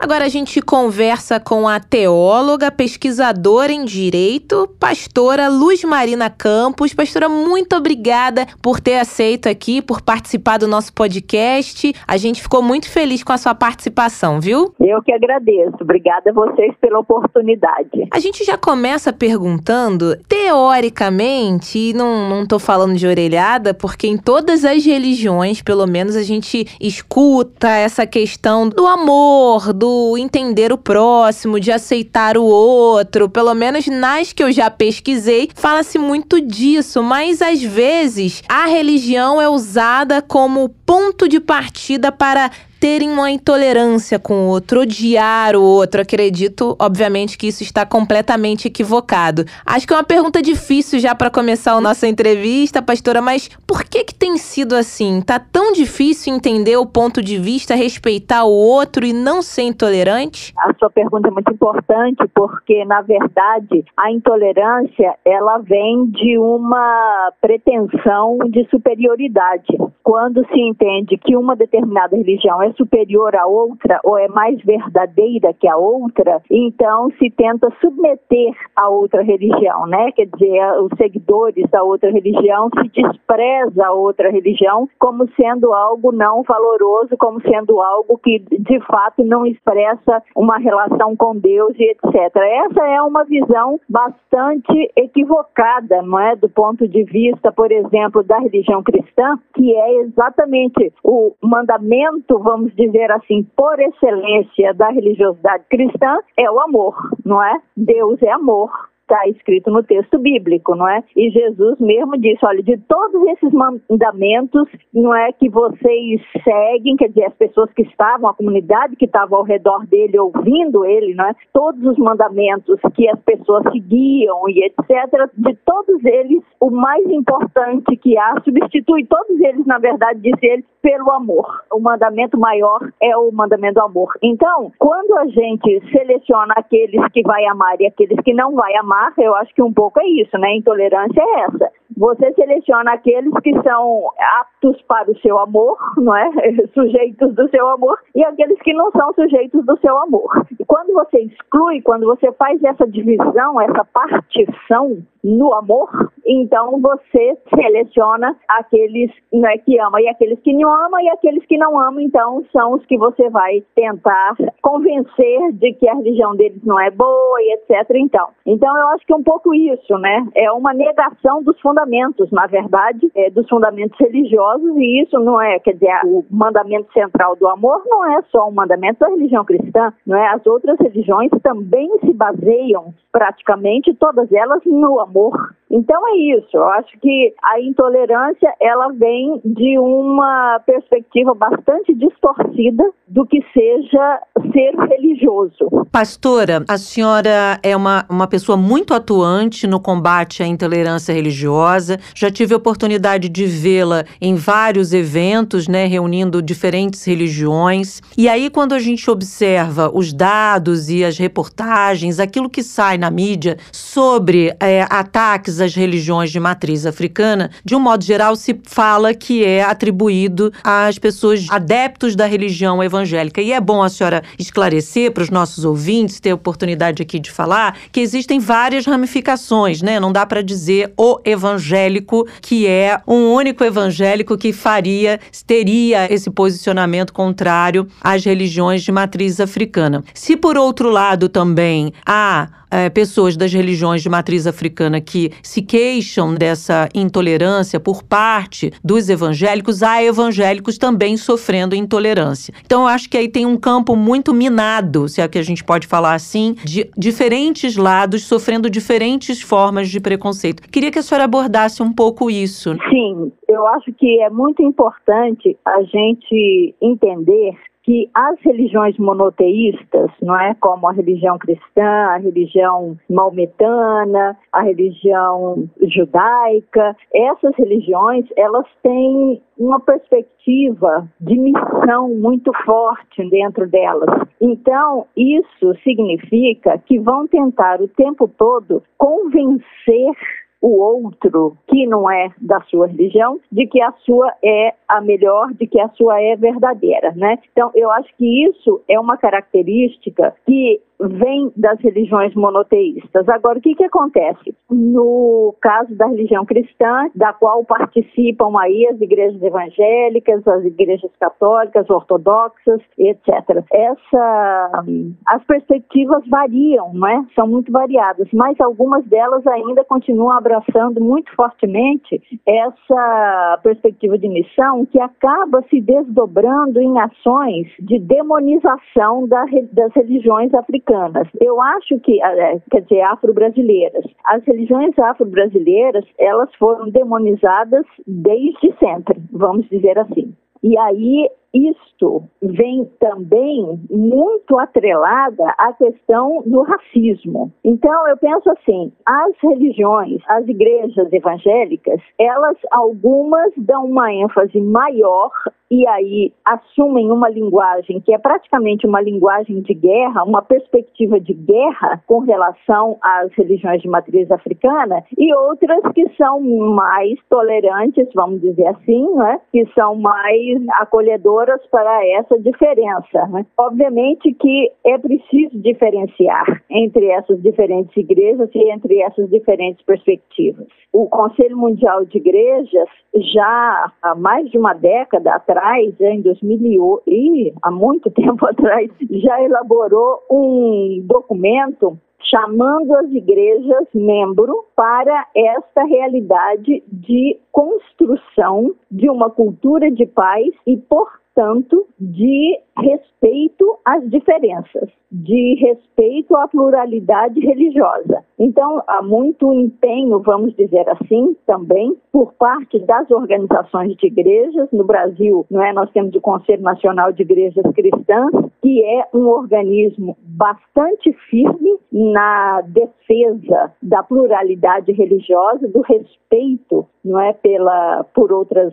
Agora a gente conversa com a teóloga, pesquisadora em direito, pastora Luz Marina Campos. Pastora, muito obrigada por ter aceito aqui, por participar do nosso podcast. A gente ficou muito feliz com a sua participação, viu? Eu que agradeço. Obrigada a vocês pela oportunidade. A gente já começa perguntando, teoricamente, e não, não tô falando de orelhada, porque em todas as religiões, pelo menos, a gente escuta essa questão do amor, do entender o próximo, de aceitar o outro, pelo menos nas que eu já pesquisei, fala-se muito disso, mas às vezes a religião é usada como ponto de partida para terem uma intolerância com o outro, odiar o outro. Acredito, obviamente, que isso está completamente equivocado. Acho que é uma pergunta difícil já para começar a nossa entrevista, pastora, mas por que que tem sido assim? Tá tão difícil entender o ponto de vista, respeitar o outro e não ser intolerante? A sua pergunta é muito importante porque, na verdade, a intolerância ela vem de uma pretensão de superioridade. Quando se entende que uma determinada religião é superior à outra ou é mais verdadeira que a outra, então se tenta submeter a outra religião, né? Quer dizer, os seguidores da outra religião se despreza a outra religião como sendo algo não valoroso, como sendo algo que de fato não expressa uma relação com Deus e etc. Essa é uma visão bastante equivocada, não é, do ponto de vista, por exemplo, da religião cristã, que é exatamente o mandamento, vamos vamos dizer assim, por excelência da religiosidade cristã, é o amor, não é? Deus é amor está escrito no texto bíblico, não é? E Jesus mesmo disse, olha, de todos esses mandamentos, não é que vocês seguem, quer dizer, as pessoas que estavam, a comunidade que estava ao redor dele ouvindo ele, não é? Todos os mandamentos que as pessoas seguiam e etc, de todos eles, o mais importante que há substitui todos eles, na verdade, disse ele, pelo amor. O mandamento maior é o mandamento do amor. Então, quando a gente seleciona aqueles que vai amar e aqueles que não vai amar, eu acho que um pouco é isso, né? Intolerância é essa, você seleciona aqueles que são aptos para o seu amor, não é? Sujeitos do seu amor, e aqueles que não são sujeitos do seu amor. E quando você exclui, quando você faz essa divisão, essa partição no amor, então você seleciona aqueles né, que ama e aqueles que não ama e aqueles que não amam, então são os que você vai tentar convencer de que a religião deles não é boa e etc. Então, então eu acho que é um pouco isso, né? É uma negação dos fundamentos, na verdade, é, dos fundamentos religiosos e isso não é, quer dizer, o mandamento central do amor não é só um mandamento da religião cristã, não é? As outras religiões também se baseiam praticamente todas elas no amor amor. Então é isso. Eu acho que a intolerância ela vem de uma perspectiva bastante distorcida do que seja ser religioso. Pastora, a senhora é uma, uma pessoa muito atuante no combate à intolerância religiosa. Já tive a oportunidade de vê-la em vários eventos, né, reunindo diferentes religiões. E aí, quando a gente observa os dados e as reportagens, aquilo que sai na mídia sobre é, ataques às religiões de matriz africana, de um modo geral, se fala que é atribuído às pessoas adeptos da religião evangélica. E é bom a senhora esclarecer para os nossos ouvintes, ter a oportunidade aqui de falar, que existem várias ramificações, né? Não dá para dizer o evangélico que é um único evangélico que faria, teria esse posicionamento contrário às religiões de matriz africana. Se por outro lado também há é, pessoas das religiões de matriz africana que se queixam dessa intolerância por parte dos evangélicos, há evangélicos também sofrendo intolerância. Então, eu acho que aí tem um campo muito minado, se é que a gente pode falar assim, de diferentes lados sofrendo diferentes formas de preconceito. Queria que a senhora abordasse um pouco isso. Sim, eu acho que é muito importante a gente entender que as religiões monoteístas, não é, como a religião cristã, a religião maometana, a religião judaica, essas religiões, elas têm uma perspectiva de missão muito forte dentro delas. Então, isso significa que vão tentar o tempo todo convencer o outro que não é da sua religião, de que a sua é a melhor, de que a sua é verdadeira, né? Então, eu acho que isso é uma característica que vem das religiões monoteístas. Agora, o que, que acontece? No caso da religião cristã, da qual participam aí as igrejas evangélicas, as igrejas católicas, ortodoxas, etc. Essa, as perspectivas variam, não é? São muito variadas, mas algumas delas ainda continuam abraçando muito fortemente essa perspectiva de missão que acaba se desdobrando em ações de demonização das religiões africanas africanas. Eu acho que, é, quer dizer, afro-brasileiras. As religiões afro-brasileiras, elas foram demonizadas desde sempre, vamos dizer assim. E aí isto vem também muito atrelada à questão do racismo. Então, eu penso assim: as religiões, as igrejas evangélicas, elas, algumas dão uma ênfase maior e aí assumem uma linguagem que é praticamente uma linguagem de guerra, uma perspectiva de guerra com relação às religiões de matriz africana, e outras que são mais tolerantes, vamos dizer assim, né? que são mais acolhedoras para essa diferença. Né? Obviamente que é preciso diferenciar entre essas diferentes igrejas e entre essas diferentes perspectivas. O Conselho Mundial de Igrejas já há mais de uma década atrás, em 2008, e há muito tempo atrás, já elaborou um documento chamando as igrejas membro para esta realidade de construção de uma cultura de paz e, por portanto, de respeito às diferenças, de respeito à pluralidade religiosa. Então, há muito empenho, vamos dizer assim, também por parte das organizações de igrejas no Brasil, não é? Nós temos o Conselho Nacional de Igrejas Cristãs, que é um organismo bastante firme na defesa da pluralidade religiosa, do respeito não é pela por outras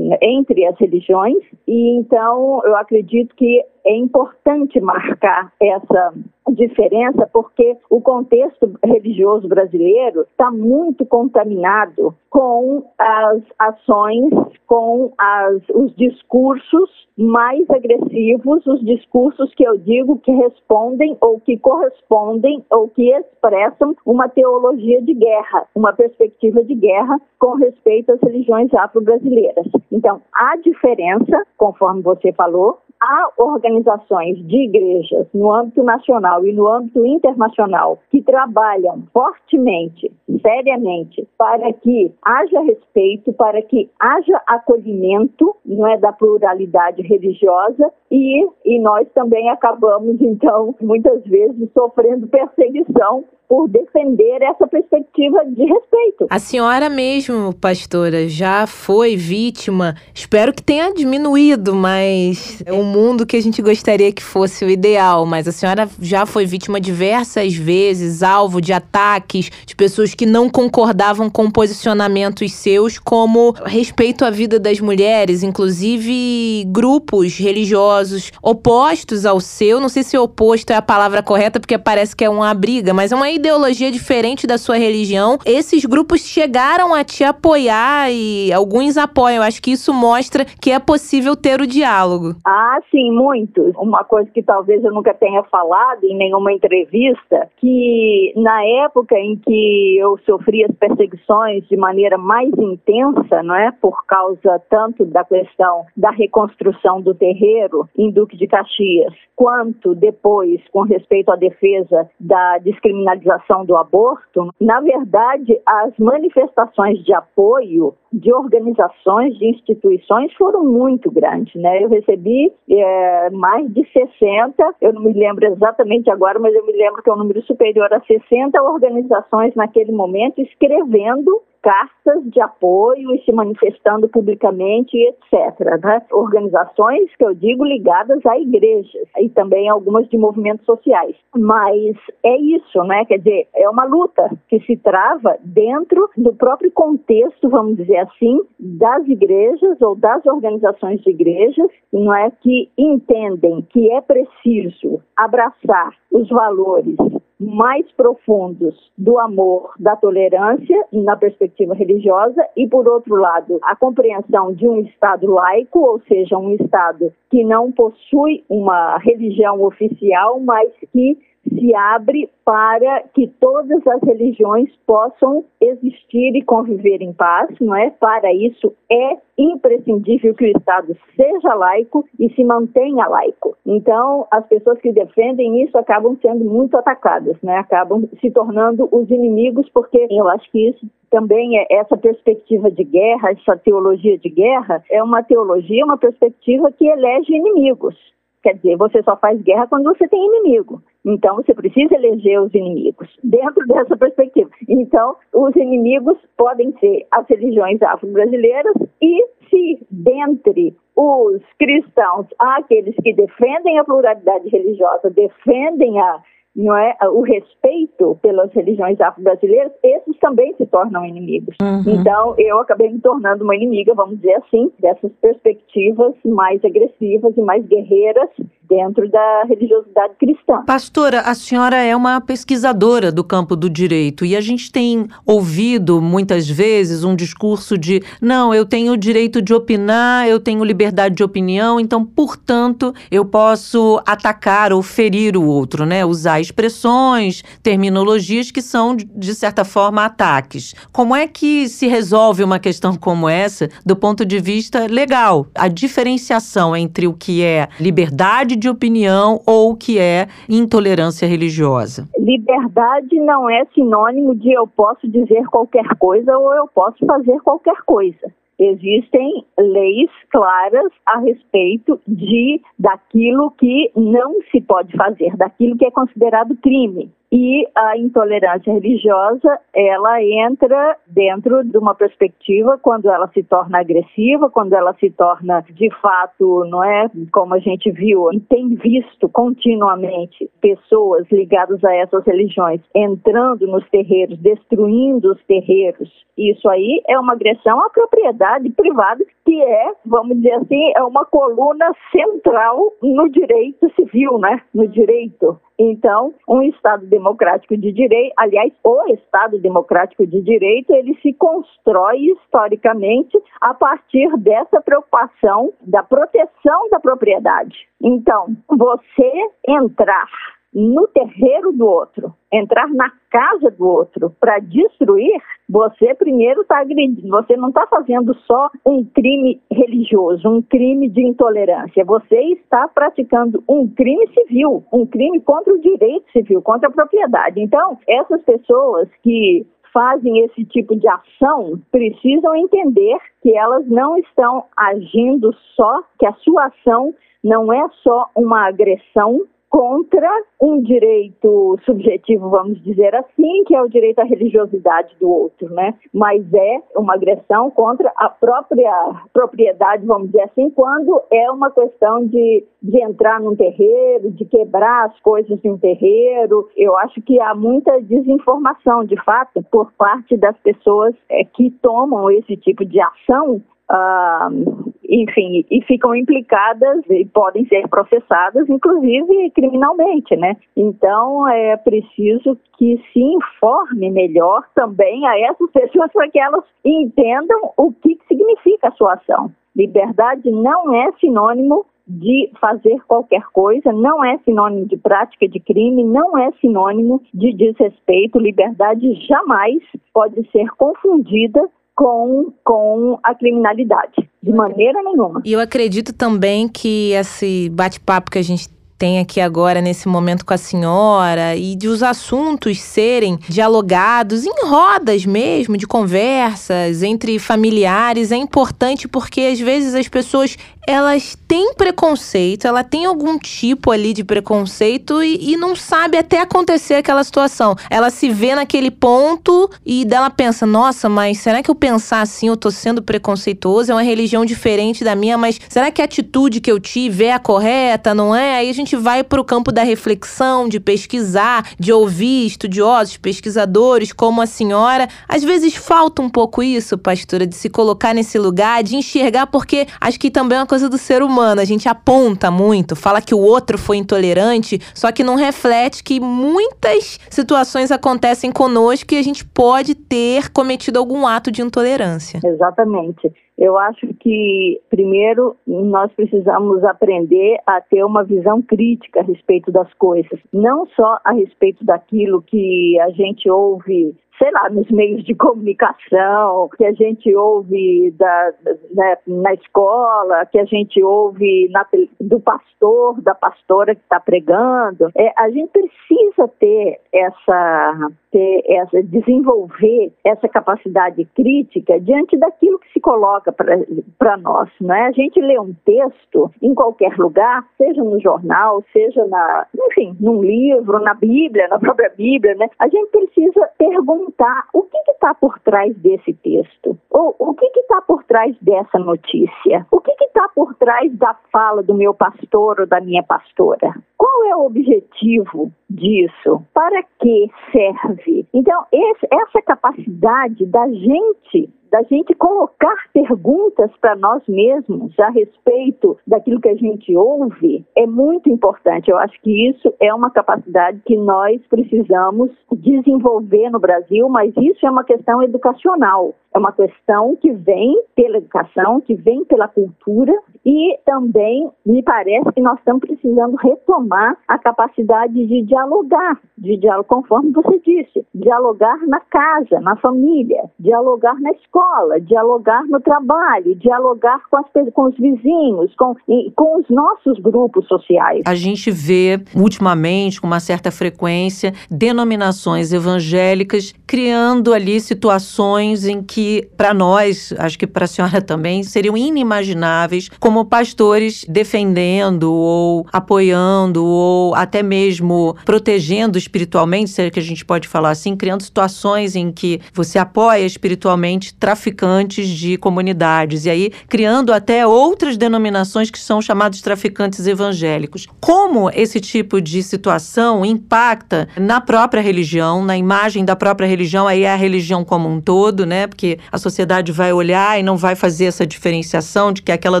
entre as religiões. E então eu acredito que é importante marcar essa diferença porque o contexto religioso brasileiro está muito contaminado com as ações, com as, os discursos mais agressivos, os discursos que eu digo que respondem ou que correspondem ou que expressam uma teologia de guerra, uma perspectiva de guerra com respeito às religiões afro-brasileiras. Então, há diferença, conforme você falou, há organizações de igrejas no âmbito nacional e no âmbito internacional que trabalham fortemente, seriamente, para que haja respeito, para que haja acolhimento, não é da pluralidade religiosa e, e nós também acabamos então muitas vezes sofrendo perseguição por defender essa perspectiva de respeito. A senhora mesmo, pastora, já foi vítima, espero que tenha diminuído, mas é um mundo que a gente gostaria que fosse o ideal, mas a senhora já foi vítima diversas vezes, alvo de ataques de pessoas que não concordavam com posicionamentos seus, como respeito à vida das mulheres, inclusive grupos religiosos opostos ao seu, não sei se oposto é a palavra correta, porque parece que é uma briga, mas é uma ideologia diferente da sua religião, esses grupos chegaram a te apoiar e alguns apoiam. Acho que isso mostra que é possível ter o diálogo. Ah, sim, muitos. Uma coisa que talvez eu nunca tenha falado em nenhuma entrevista, que na época em que eu sofri as perseguições de maneira mais intensa, não é, por causa tanto da questão da reconstrução do terreiro em Duque de Caxias, quanto depois com respeito à defesa da descriminalização do aborto, na verdade, as manifestações de apoio de organizações, de instituições foram muito grandes, né? Eu recebi é, mais de 60, eu não me lembro exatamente agora, mas eu me lembro que é um número superior a 60 organizações naquele momento escrevendo cartas de apoio e se manifestando publicamente, etc. Né? Organizações que eu digo ligadas a igrejas e também algumas de movimentos sociais. Mas é isso, né? Quer dizer, é uma luta que se trava dentro do próprio contexto, vamos dizer assim, das igrejas ou das organizações de igrejas, não é que entendem que é preciso abraçar os valores mais profundos do amor, da tolerância na perspectiva religiosa e, por outro lado, a compreensão de um Estado laico, ou seja, um Estado que não possui uma religião oficial, mas que se abre para que todas as religiões possam existir e conviver em paz, não é? Para isso é imprescindível que o Estado seja laico e se mantenha laico. Então, as pessoas que defendem isso acabam sendo muito atacadas, né? Acabam se tornando os inimigos, porque eu acho que isso também é essa perspectiva de guerra, essa teologia de guerra, é uma teologia, uma perspectiva que elege inimigos. Quer dizer, você só faz guerra quando você tem inimigo. Então, você precisa eleger os inimigos dentro dessa perspectiva. Então, os inimigos podem ser as religiões afro-brasileiras e, se dentre os cristãos há aqueles que defendem a pluralidade religiosa, defendem a não é, o respeito pelas religiões afro-brasileiras, esses também se tornam inimigos. Uhum. Então, eu acabei me tornando uma inimiga, vamos dizer assim, dessas perspectivas mais agressivas e mais guerreiras dentro da religiosidade cristã. Pastora, a senhora é uma pesquisadora do campo do direito e a gente tem ouvido muitas vezes um discurso de não, eu tenho o direito de opinar, eu tenho liberdade de opinião, então, portanto, eu posso atacar ou ferir o outro, né? Usar expressões, terminologias que são, de certa forma, ataques. Como é que se resolve uma questão como essa do ponto de vista legal? A diferenciação entre o que é liberdade de opinião ou o que é intolerância religiosa? Liberdade não é sinônimo de eu posso dizer qualquer coisa ou eu posso fazer qualquer coisa. Existem leis claras a respeito de daquilo que não se pode fazer, daquilo que é considerado crime. E a intolerância religiosa, ela entra dentro de uma perspectiva quando ela se torna agressiva, quando ela se torna de fato, não é, como a gente viu e tem visto continuamente pessoas ligadas a essas religiões entrando nos terreiros, destruindo os terreiros. Isso aí é uma agressão à propriedade privada que é, vamos dizer assim, é uma coluna central no direito civil, né? No direito então, um Estado democrático de direito, aliás, o Estado democrático de direito, ele se constrói historicamente a partir dessa preocupação da proteção da propriedade. Então, você entrar no terreiro do outro, entrar na casa do outro para destruir, você primeiro está agredindo. Você não está fazendo só um crime religioso, um crime de intolerância. Você está praticando um crime civil, um crime contra o direito civil, contra a propriedade. Então, essas pessoas que fazem esse tipo de ação precisam entender que elas não estão agindo só, que a sua ação não é só uma agressão contra um direito subjetivo, vamos dizer assim, que é o direito à religiosidade do outro, né? Mas é uma agressão contra a própria propriedade, vamos dizer assim, quando é uma questão de, de entrar num terreiro, de quebrar as coisas de um terreiro. Eu acho que há muita desinformação, de fato, por parte das pessoas é, que tomam esse tipo de ação Uh, enfim, e ficam implicadas e podem ser processadas, inclusive criminalmente, né? Então é preciso que se informe melhor também a essas pessoas para que elas entendam o que significa a sua ação. Liberdade não é sinônimo de fazer qualquer coisa, não é sinônimo de prática de crime, não é sinônimo de desrespeito. Liberdade jamais pode ser confundida com, com a criminalidade, de maneira nenhuma. E eu acredito também que esse bate-papo que a gente tem aqui agora nesse momento com a senhora e de os assuntos serem dialogados em rodas mesmo, de conversas entre familiares, é importante porque às vezes as pessoas elas têm preconceito, ela tem algum tipo ali de preconceito e, e, não sabe até acontecer aquela situação. Ela se vê naquele ponto e dela pensa: nossa, mas será que eu pensar assim eu tô sendo preconceituoso? É uma religião diferente da minha, mas será que a atitude que eu tive é a correta, não é? Aí a gente vai para o campo da reflexão, de pesquisar, de ouvir estudiosos, pesquisadores como a senhora. Às vezes falta um pouco isso, pastora, de se colocar nesse lugar, de enxergar, porque acho que também é uma coisa do ser humano. A gente aponta muito, fala que o outro foi intolerante, só que não reflete que muitas situações acontecem conosco e a gente pode ter cometido algum ato de intolerância. Exatamente. Eu acho que, primeiro, nós precisamos aprender a ter uma visão crítica a respeito das coisas, não só a respeito daquilo que a gente ouve sei lá, nos meios de comunicação, que a gente ouve da, né, na escola, que a gente ouve na, do pastor, da pastora que está pregando. É, a gente precisa ter essa, ter essa, desenvolver essa capacidade crítica diante daquilo que se coloca para nós. Não é? A gente lê um texto em qualquer lugar, seja no jornal, seja na, enfim, num livro, na Bíblia, na própria Bíblia, né? A gente precisa perguntar o que está por trás desse texto, ou o que está por trás dessa notícia, o que está por trás da fala do meu pastor ou da minha pastora. Qual é o objetivo disso? Para que serve? Então, esse, essa capacidade da gente da gente colocar perguntas para nós mesmos a respeito daquilo que a gente ouve é muito importante. Eu acho que isso é uma capacidade que nós precisamos desenvolver no Brasil, mas isso é uma questão educacional. É uma questão que vem pela educação, que vem pela cultura e também me parece que nós estamos precisando retomar a capacidade de dialogar, de diálogo conforme você disse, dialogar na casa, na família, dialogar na escola, dialogar no trabalho, dialogar com, as, com os vizinhos, com, com os nossos grupos sociais. A gente vê ultimamente, com uma certa frequência, denominações evangélicas criando ali situações em que que para nós, acho que para a senhora também, seriam inimagináveis como pastores defendendo ou apoiando ou até mesmo protegendo espiritualmente, se é que a gente pode falar assim, criando situações em que você apoia espiritualmente traficantes de comunidades e aí criando até outras denominações que são chamados traficantes evangélicos. Como esse tipo de situação impacta na própria religião, na imagem da própria religião, aí é a religião como um todo, né? Porque a sociedade vai olhar e não vai fazer essa diferenciação de que aquela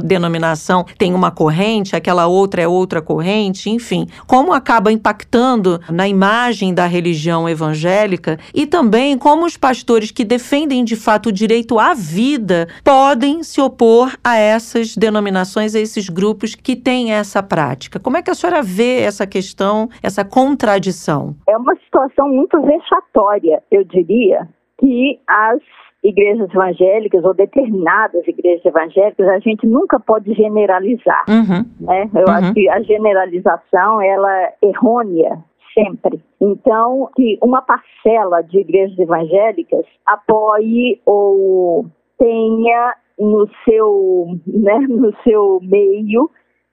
denominação tem uma corrente, aquela outra é outra corrente, enfim. Como acaba impactando na imagem da religião evangélica e também como os pastores que defendem de fato o direito à vida podem se opor a essas denominações, a esses grupos que têm essa prática. Como é que a senhora vê essa questão, essa contradição? É uma situação muito vexatória, eu diria, que as igrejas evangélicas ou determinadas igrejas evangélicas, a gente nunca pode generalizar. Uhum. Né? Eu uhum. acho que a generalização ela é errônea sempre. Então, que uma parcela de igrejas evangélicas apoie ou tenha no seu, né, no seu meio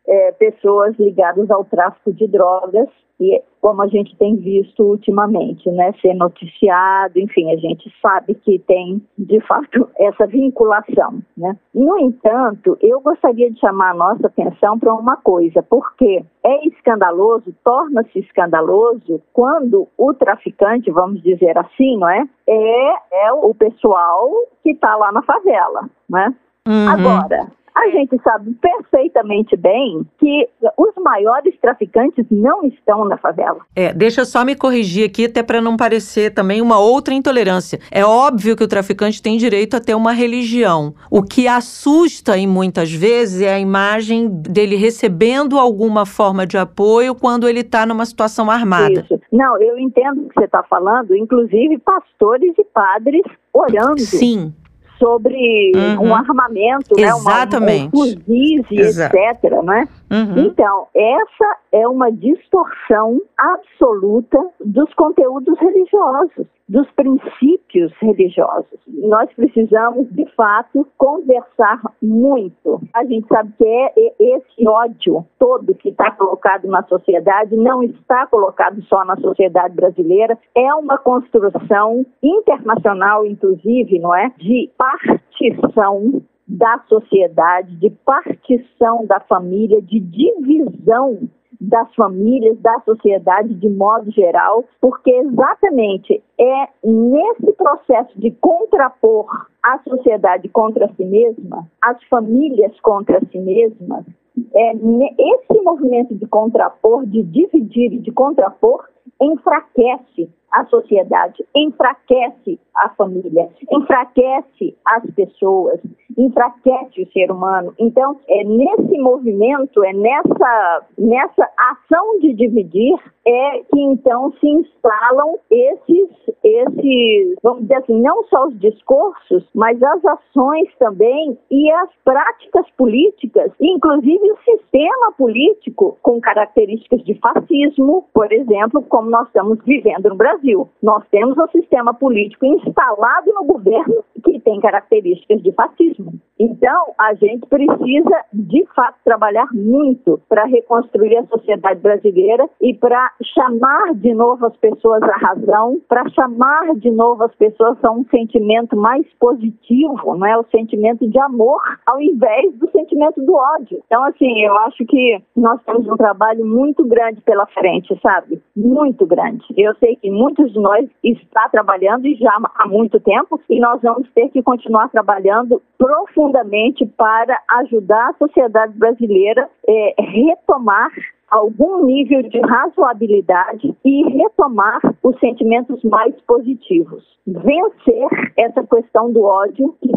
é, pessoas ligadas ao tráfico de drogas e como a gente tem visto ultimamente, né, ser noticiado, enfim, a gente sabe que tem de fato essa vinculação, né. No entanto, eu gostaria de chamar a nossa atenção para uma coisa, porque é escandaloso, torna-se escandaloso quando o traficante, vamos dizer assim, não é, é, é o pessoal que está lá na favela, né. Uhum. Agora, a gente sabe perfeitamente bem que os maiores traficantes não estão na favela. É, deixa eu só me corrigir aqui, até para não parecer também uma outra intolerância. É óbvio que o traficante tem direito a ter uma religião. O que assusta em muitas vezes é a imagem dele recebendo alguma forma de apoio quando ele está numa situação armada. Isso. Não, eu entendo o que você está falando, inclusive pastores e padres orando. Sim sobre uhum. um armamento, Exatamente. né, uma, um fuzis e etc, né? Uhum. Então, essa é uma distorção absoluta dos conteúdos religiosos, dos princípios religiosos. Nós precisamos, de fato, conversar muito. A gente sabe que é esse ódio todo que está colocado na sociedade não está colocado só na sociedade brasileira, é uma construção internacional, inclusive, não é, de partição da sociedade, de partição da família, de divisão das famílias, da sociedade de modo geral, porque exatamente é nesse processo de contrapor a sociedade contra si mesma, as famílias contra si mesmas, é esse movimento de contrapor, de dividir e de contrapor, enfraquece a sociedade, enfraquece a família, enfraquece as pessoas, enfraquece o ser humano. Então, é nesse movimento, é nessa, nessa ação de dividir, é que então se instalam esses, esses, vamos dizer assim, não só os discursos, mas as ações também e as práticas políticas, inclusive o sistema político com características de fascismo, por exemplo, como nós estamos vivendo no Brasil. Nós temos um sistema político instalado no governo que tem características de fascismo. Então, a gente precisa, de fato, trabalhar muito para reconstruir a sociedade brasileira e para chamar de novo as pessoas à razão, para chamar de novo as pessoas a um sentimento mais positivo, não é? O sentimento de amor, ao invés do sentimento do ódio. Então, assim, eu acho que nós temos um trabalho muito grande pela frente, sabe? Muito grande. Eu sei que muitos de nós está trabalhando e já há muito tempo, e nós vamos ter que continuar trabalhando profundamente para ajudar a sociedade brasileira é, retomar algum nível de razoabilidade e retomar os sentimentos mais positivos. Vencer essa questão do ódio que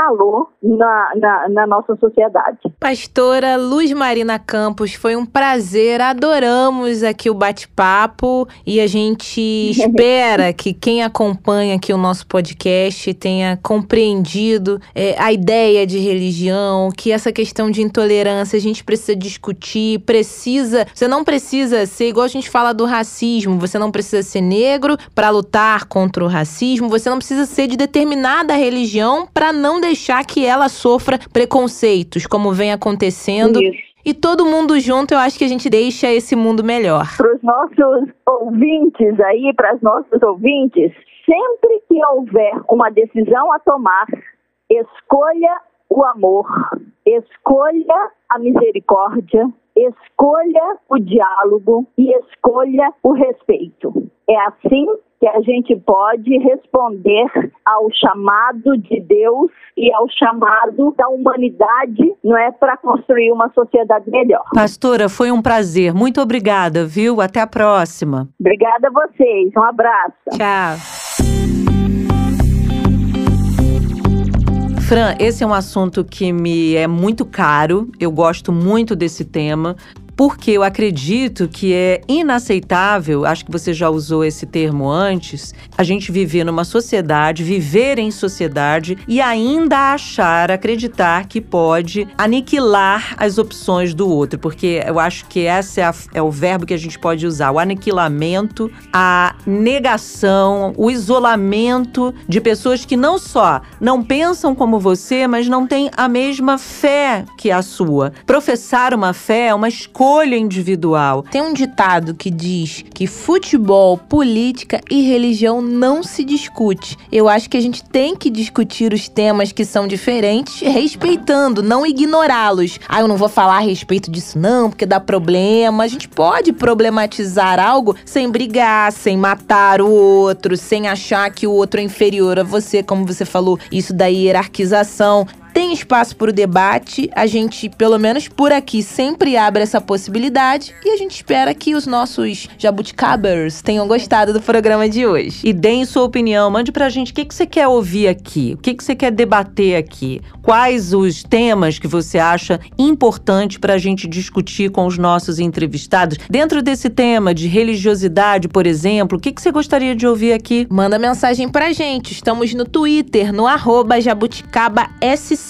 instalou na, na, na nossa sociedade. Pastora Luz Marina Campos, foi um prazer, adoramos aqui o bate-papo e a gente espera que quem acompanha aqui o nosso podcast tenha compreendido é, a ideia de religião, que essa questão de intolerância a gente precisa discutir, precisa. Você não precisa ser igual a gente fala do racismo, você não precisa ser negro para lutar contra o racismo, você não precisa ser de determinada religião para não deixar que ela sofra preconceitos, como vem acontecendo. Isso. E todo mundo junto, eu acho que a gente deixa esse mundo melhor. Para os nossos ouvintes aí, para as nossas ouvintes, sempre que houver uma decisão a tomar, escolha o amor, escolha a misericórdia, escolha o diálogo e escolha o respeito. É assim que a gente pode responder ao chamado de Deus e ao chamado da humanidade, não é para construir uma sociedade melhor. Pastora, foi um prazer. Muito obrigada, viu? Até a próxima. Obrigada a vocês. Um abraço. Tchau. Fran, esse é um assunto que me é muito caro. Eu gosto muito desse tema porque eu acredito que é inaceitável, acho que você já usou esse termo antes, a gente viver numa sociedade, viver em sociedade e ainda achar, acreditar que pode aniquilar as opções do outro, porque eu acho que esse é, é o verbo que a gente pode usar, o aniquilamento, a negação, o isolamento de pessoas que não só não pensam como você, mas não têm a mesma fé que a sua. Professar uma fé é uma escolha escolha individual. Tem um ditado que diz que futebol, política e religião não se discute. Eu acho que a gente tem que discutir os temas que são diferentes, respeitando, não ignorá-los. Ah, eu não vou falar a respeito disso não, porque dá problema. A gente pode problematizar algo sem brigar, sem matar o outro, sem achar que o outro é inferior a você, como você falou, isso da hierarquização. Tem espaço para o debate, a gente, pelo menos por aqui, sempre abre essa possibilidade e a gente espera que os nossos jabuticabers tenham gostado do programa de hoje. E deem sua opinião, mande pra gente o que, que você quer ouvir aqui, o que, que você quer debater aqui, quais os temas que você acha importante para a gente discutir com os nossos entrevistados. Dentro desse tema de religiosidade, por exemplo, o que, que você gostaria de ouvir aqui? Manda mensagem pra gente, estamos no Twitter, no arroba jabuticabasc.